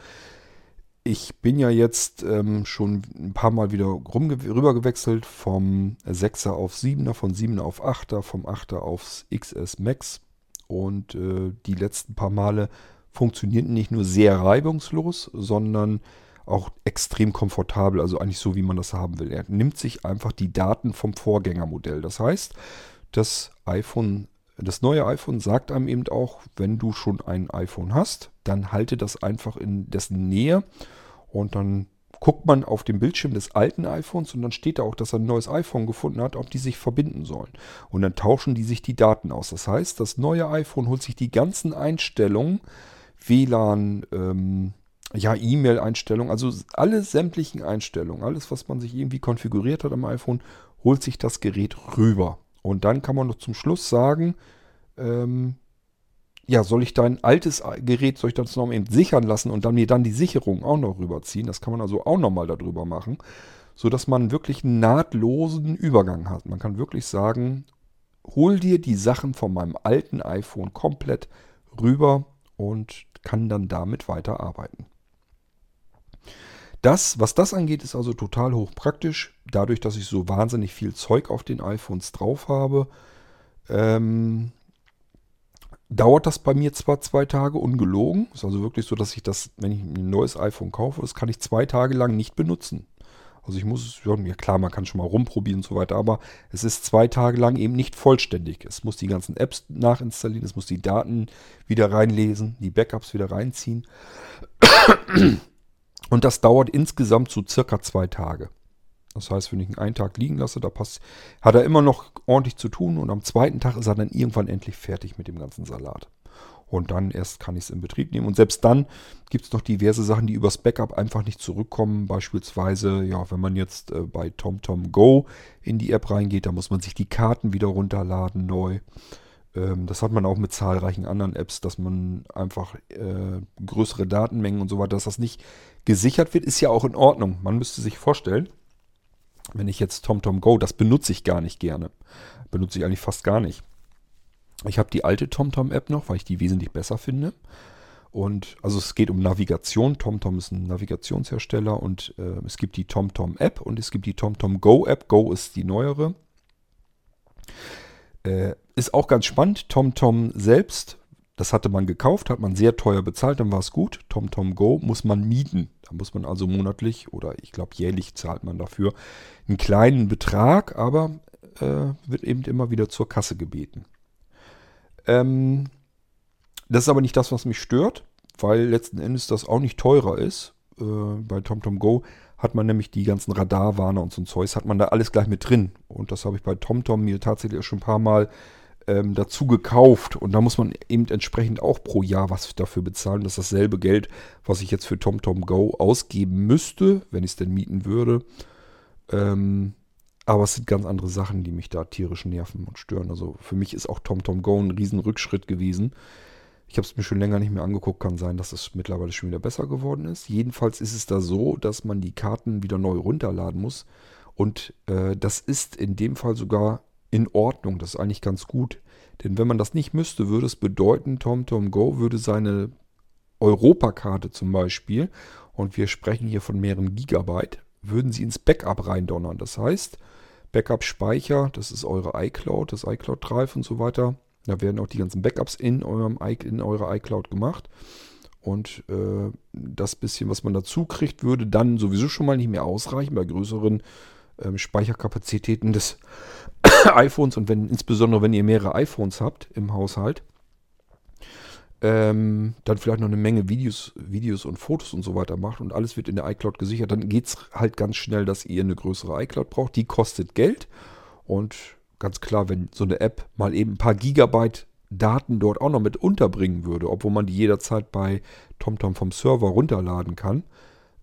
Ich bin ja jetzt ähm, schon ein paar Mal wieder rüber gewechselt vom 6er auf 7er, von 7er auf 8er, vom 8er aufs XS Max. Und äh, die letzten paar Male funktionierten nicht nur sehr reibungslos, sondern auch extrem komfortabel, also eigentlich so, wie man das haben will. Er nimmt sich einfach die Daten vom Vorgängermodell. Das heißt, das iPhone, das neue iPhone sagt einem eben auch, wenn du schon ein iPhone hast, dann halte das einfach in dessen Nähe und dann guckt man auf dem Bildschirm des alten iPhones und dann steht da auch, dass er ein neues iPhone gefunden hat, ob die sich verbinden sollen. Und dann tauschen die sich die Daten aus. Das heißt, das neue iPhone holt sich die ganzen Einstellungen, WLAN, ähm, ja, E-Mail-Einstellungen, also alle sämtlichen Einstellungen, alles, was man sich irgendwie konfiguriert hat am iPhone, holt sich das Gerät rüber. Und dann kann man noch zum Schluss sagen, ähm, ja, soll ich dein altes Gerät, soll ich das noch eben sichern lassen und dann mir dann die Sicherung auch noch rüberziehen? Das kann man also auch nochmal darüber machen, sodass man wirklich einen nahtlosen Übergang hat. Man kann wirklich sagen, hol dir die Sachen von meinem alten iPhone komplett rüber und kann dann damit weiterarbeiten. Das, was das angeht, ist also total hochpraktisch. Dadurch, dass ich so wahnsinnig viel Zeug auf den iPhones drauf habe, ähm, dauert das bei mir zwar zwei Tage ungelogen. Ist also wirklich so, dass ich das, wenn ich ein neues iPhone kaufe, das kann ich zwei Tage lang nicht benutzen. Also ich muss es, ja klar, man kann schon mal rumprobieren und so weiter, aber es ist zwei Tage lang eben nicht vollständig. Es muss die ganzen Apps nachinstallieren, es muss die Daten wieder reinlesen, die Backups wieder reinziehen. Und das dauert insgesamt so circa zwei Tage. Das heißt, wenn ich ihn einen Tag liegen lasse, da passt, hat er immer noch ordentlich zu tun und am zweiten Tag ist er dann irgendwann endlich fertig mit dem ganzen Salat. Und dann erst kann ich es in Betrieb nehmen. Und selbst dann gibt es noch diverse Sachen, die übers Backup einfach nicht zurückkommen. Beispielsweise, ja, wenn man jetzt äh, bei TomTom Go in die App reingeht, da muss man sich die Karten wieder runterladen neu. Ähm, das hat man auch mit zahlreichen anderen Apps, dass man einfach äh, größere Datenmengen und so weiter, dass das nicht gesichert wird, ist ja auch in Ordnung. Man müsste sich vorstellen, wenn ich jetzt TomTom Go, das benutze ich gar nicht gerne. Benutze ich eigentlich fast gar nicht. Ich habe die alte TomTom-App noch, weil ich die wesentlich besser finde. Und also es geht um Navigation. TomTom ist ein Navigationshersteller und äh, es gibt die TomTom App und es gibt die TomTom Go App. Go ist die neuere. Äh, ist auch ganz spannend. TomTom selbst, das hatte man gekauft, hat man sehr teuer bezahlt, dann war es gut. TomTom Go muss man mieten. Da muss man also monatlich oder ich glaube jährlich zahlt man dafür einen kleinen Betrag, aber äh, wird eben immer wieder zur Kasse gebeten. Ähm, das ist aber nicht das, was mich stört, weil letzten Endes das auch nicht teurer ist. Äh, bei TomTom Go hat man nämlich die ganzen Radarwarner und so ein Zeugs, hat man da alles gleich mit drin. Und das habe ich bei TomTom mir tatsächlich schon ein paar Mal ähm, dazu gekauft. Und da muss man eben entsprechend auch pro Jahr was dafür bezahlen. Das ist dasselbe Geld, was ich jetzt für TomTom Go ausgeben müsste, wenn ich es denn mieten würde. Ähm, aber es sind ganz andere Sachen, die mich da tierisch nerven und stören. Also für mich ist auch TomTom Go ein Riesenrückschritt gewesen. Ich habe es mir schon länger nicht mehr angeguckt. Kann sein, dass es mittlerweile schon wieder besser geworden ist. Jedenfalls ist es da so, dass man die Karten wieder neu runterladen muss. Und äh, das ist in dem Fall sogar in Ordnung. Das ist eigentlich ganz gut. Denn wenn man das nicht müsste, würde es bedeuten, TomTom Go würde seine Europakarte zum Beispiel, und wir sprechen hier von mehreren Gigabyte, würden sie ins Backup reindonnern. Das heißt, Backup-Speicher, das ist eure iCloud, das iCloud Drive und so weiter. Da werden auch die ganzen Backups in, eurem, in eurer iCloud gemacht. Und äh, das bisschen, was man dazu kriegt, würde dann sowieso schon mal nicht mehr ausreichen bei größeren ähm, Speicherkapazitäten des (coughs) iPhones und wenn, insbesondere wenn ihr mehrere iPhones habt im Haushalt ähm, dann vielleicht noch eine Menge Videos, Videos und Fotos und so weiter macht und alles wird in der iCloud gesichert, dann geht es halt ganz schnell, dass ihr eine größere iCloud braucht. Die kostet Geld und ganz klar, wenn so eine App mal eben ein paar Gigabyte Daten dort auch noch mit unterbringen würde, obwohl man die jederzeit bei TomTom vom Server runterladen kann,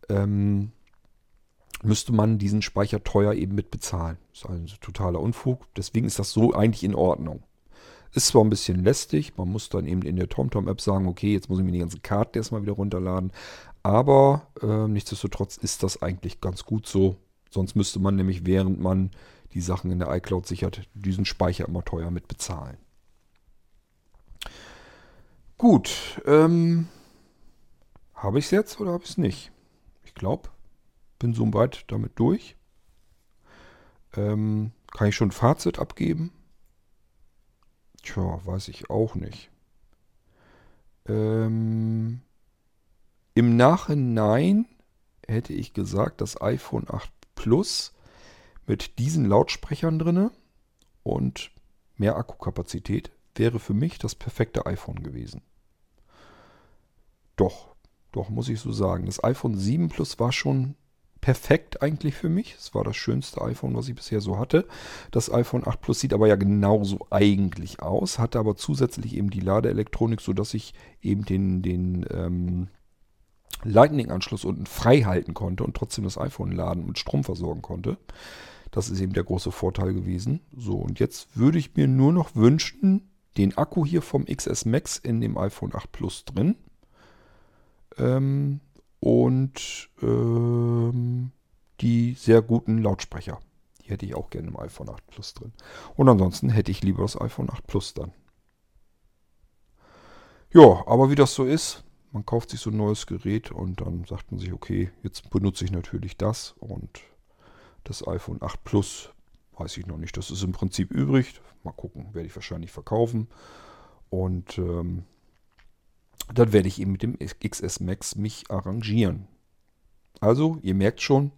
ähm, müsste man diesen Speicher teuer eben mit bezahlen. Das ist ein totaler Unfug. Deswegen ist das so eigentlich in Ordnung. Ist zwar ein bisschen lästig, man muss dann eben in der TomTom-App sagen, okay, jetzt muss ich mir die ganzen Karten erstmal wieder runterladen. Aber äh, nichtsdestotrotz ist das eigentlich ganz gut so. Sonst müsste man nämlich, während man die Sachen in der iCloud sichert, diesen Speicher immer teuer mit bezahlen. Gut, ähm, habe ich es jetzt oder habe ich es nicht? Ich glaube, bin so weit damit durch. Ähm, kann ich schon ein Fazit abgeben? Tja, weiß ich auch nicht. Ähm, Im Nachhinein hätte ich gesagt, das iPhone 8 Plus mit diesen Lautsprechern drinne und mehr Akkukapazität wäre für mich das perfekte iPhone gewesen. Doch, doch muss ich so sagen. Das iPhone 7 Plus war schon perfekt eigentlich für mich. Es war das schönste iPhone, was ich bisher so hatte. Das iPhone 8 Plus sieht aber ja genauso eigentlich aus, hatte aber zusätzlich eben die Ladeelektronik, sodass ich eben den, den ähm, Lightning-Anschluss unten frei halten konnte und trotzdem das iPhone laden und Strom versorgen konnte. Das ist eben der große Vorteil gewesen. So, und jetzt würde ich mir nur noch wünschen, den Akku hier vom XS Max in dem iPhone 8 Plus drin. Ähm, und ähm, die sehr guten Lautsprecher. Die hätte ich auch gerne im iPhone 8 Plus drin. Und ansonsten hätte ich lieber das iPhone 8 Plus dann. Ja, aber wie das so ist, Man kauft sich so ein neues Gerät und dann sagt man sich, okay, jetzt benutze ich natürlich das und das iPhone 8 Plus weiß ich noch nicht. Das ist im Prinzip übrig. Mal gucken, werde ich wahrscheinlich verkaufen. Und ähm, dann werde ich eben mit dem XS Max mich arrangieren. Also, ihr merkt schon,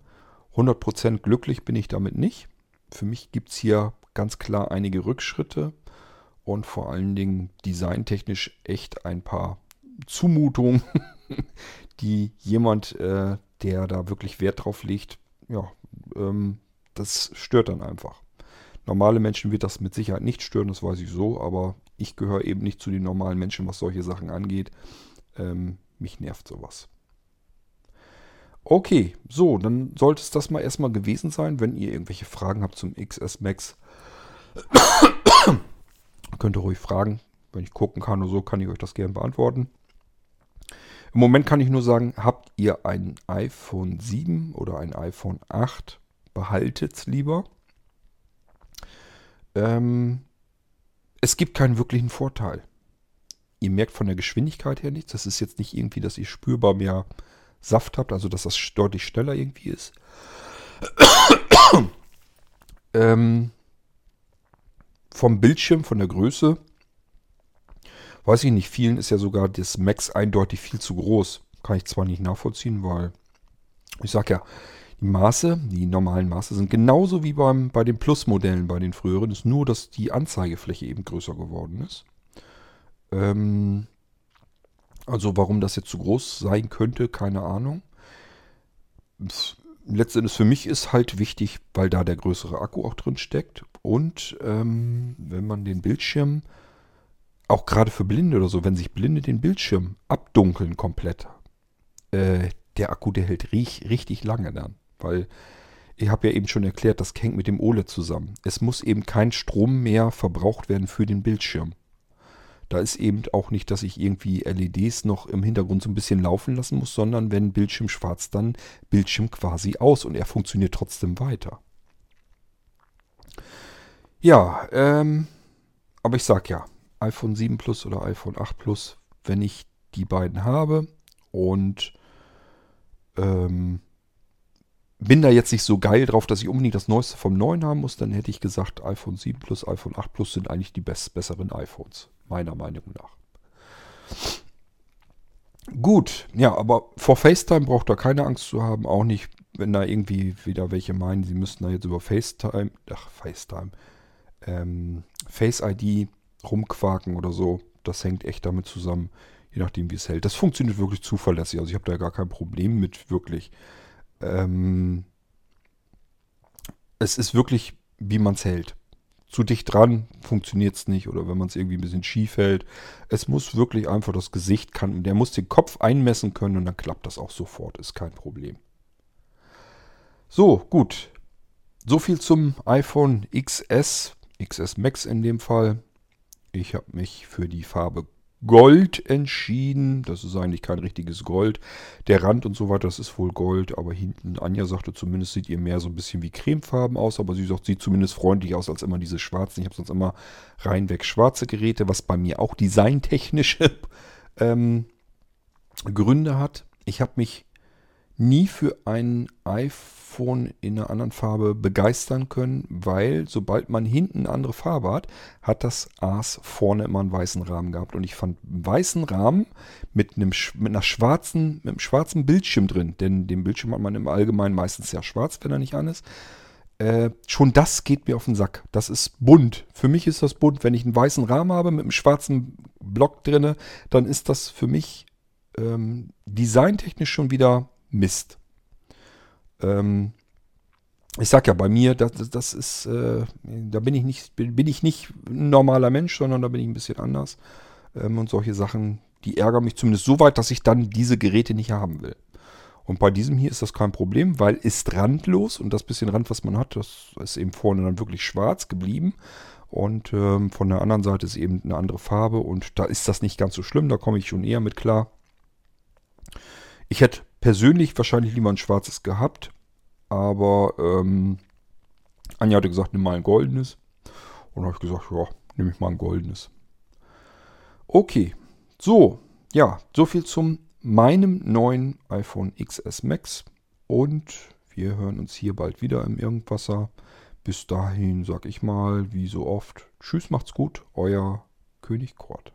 100% glücklich bin ich damit nicht. Für mich gibt es hier ganz klar einige Rückschritte und vor allen Dingen designtechnisch echt ein paar Zumutungen, (laughs) die jemand, äh, der da wirklich Wert drauf legt, ja, ähm, das stört dann einfach. Normale Menschen wird das mit Sicherheit nicht stören, das weiß ich so, aber ich gehöre eben nicht zu den normalen Menschen, was solche Sachen angeht. Ähm, mich nervt sowas. Okay, so, dann sollte es das mal erstmal gewesen sein. Wenn ihr irgendwelche Fragen habt zum XS Max, (coughs) könnt ihr ruhig fragen. Wenn ich gucken kann oder so, kann ich euch das gerne beantworten. Im Moment kann ich nur sagen, habt ihr ein iPhone 7 oder ein iPhone 8, behaltet es lieber. Ähm, es gibt keinen wirklichen Vorteil. Ihr merkt von der Geschwindigkeit her nichts. Das ist jetzt nicht irgendwie, dass ihr spürbar mehr Saft habt, also dass das deutlich schneller irgendwie ist. (coughs) ähm, vom Bildschirm, von der Größe, weiß ich nicht, vielen ist ja sogar das Max eindeutig viel zu groß. Kann ich zwar nicht nachvollziehen, weil ich sag ja, Maße, die normalen Maße sind genauso wie beim, bei den Plus-Modellen, bei den früheren. Ist nur, dass die Anzeigefläche eben größer geworden ist. Ähm, also warum das jetzt zu groß sein könnte, keine Ahnung. Letztendlich für mich ist halt wichtig, weil da der größere Akku auch drin steckt. Und ähm, wenn man den Bildschirm, auch gerade für Blinde oder so, wenn sich Blinde den Bildschirm abdunkeln komplett, äh, der Akku, der hält richtig, richtig lange dann. Weil ich habe ja eben schon erklärt, das hängt mit dem OLED zusammen. Es muss eben kein Strom mehr verbraucht werden für den Bildschirm. Da ist eben auch nicht, dass ich irgendwie LEDs noch im Hintergrund so ein bisschen laufen lassen muss, sondern wenn Bildschirm schwarz, dann Bildschirm quasi aus und er funktioniert trotzdem weiter. Ja, ähm, aber ich sag ja, iPhone 7 Plus oder iPhone 8 Plus, wenn ich die beiden habe und ähm, bin da jetzt nicht so geil drauf, dass ich unbedingt das Neueste vom Neuen haben muss, dann hätte ich gesagt, iPhone 7 Plus, iPhone 8 Plus sind eigentlich die best besseren iPhones, meiner Meinung nach. Gut, ja, aber vor FaceTime braucht ihr keine Angst zu haben, auch nicht, wenn da irgendwie wieder welche meinen, sie müssten da jetzt über FaceTime, ach, FaceTime, ähm, Face ID rumquaken oder so. Das hängt echt damit zusammen, je nachdem, wie es hält. Das funktioniert wirklich zuverlässig. Also ich habe da gar kein Problem mit, wirklich. Ähm, es ist wirklich, wie man es hält. Zu dicht dran funktioniert es nicht oder wenn man es irgendwie ein bisschen schief hält. Es muss wirklich einfach das Gesicht kann. Der muss den Kopf einmessen können und dann klappt das auch sofort. Ist kein Problem. So, gut. So viel zum iPhone XS, XS Max in dem Fall. Ich habe mich für die Farbe Gold entschieden. Das ist eigentlich kein richtiges Gold. Der Rand und so weiter, das ist wohl Gold. Aber hinten, Anja sagte zumindest, sieht ihr mehr so ein bisschen wie Cremefarben aus. Aber sie sagt, sieht zumindest freundlich aus als immer diese schwarzen. Ich habe sonst immer reinweg schwarze Geräte, was bei mir auch designtechnische (laughs) ähm, Gründe hat. Ich habe mich nie für ein iPhone in einer anderen Farbe begeistern können, weil sobald man hinten eine andere Farbe hat, hat das A's vorne immer einen weißen Rahmen gehabt. Und ich fand einen weißen Rahmen mit einem, mit einer schwarzen, mit einem schwarzen Bildschirm drin, denn den Bildschirm hat man im Allgemeinen meistens ja schwarz, wenn er nicht an ist. Äh, schon das geht mir auf den Sack. Das ist bunt. Für mich ist das bunt. Wenn ich einen weißen Rahmen habe mit einem schwarzen Block drinne, dann ist das für mich ähm, designtechnisch schon wieder Mist. Ähm, ich sag ja, bei mir, das, das ist, äh, da bin ich nicht, bin ich nicht ein normaler Mensch, sondern da bin ich ein bisschen anders. Ähm, und solche Sachen, die ärgern mich zumindest so weit, dass ich dann diese Geräte nicht haben will. Und bei diesem hier ist das kein Problem, weil ist randlos und das bisschen Rand, was man hat, das ist eben vorne dann wirklich schwarz geblieben. Und ähm, von der anderen Seite ist eben eine andere Farbe und da ist das nicht ganz so schlimm, da komme ich schon eher mit klar. Ich hätte persönlich wahrscheinlich lieber ein schwarzes gehabt. Aber ähm, Anja hatte gesagt, nimm mal ein goldenes. Und habe ich gesagt, ja, nehme ich mal ein goldenes. Okay, so, Ja, soviel zum meinem neuen iPhone XS Max und wir hören uns hier bald wieder im Irgendwasser. Bis dahin sag ich mal, wie so oft, tschüss, macht's gut, euer König Kort.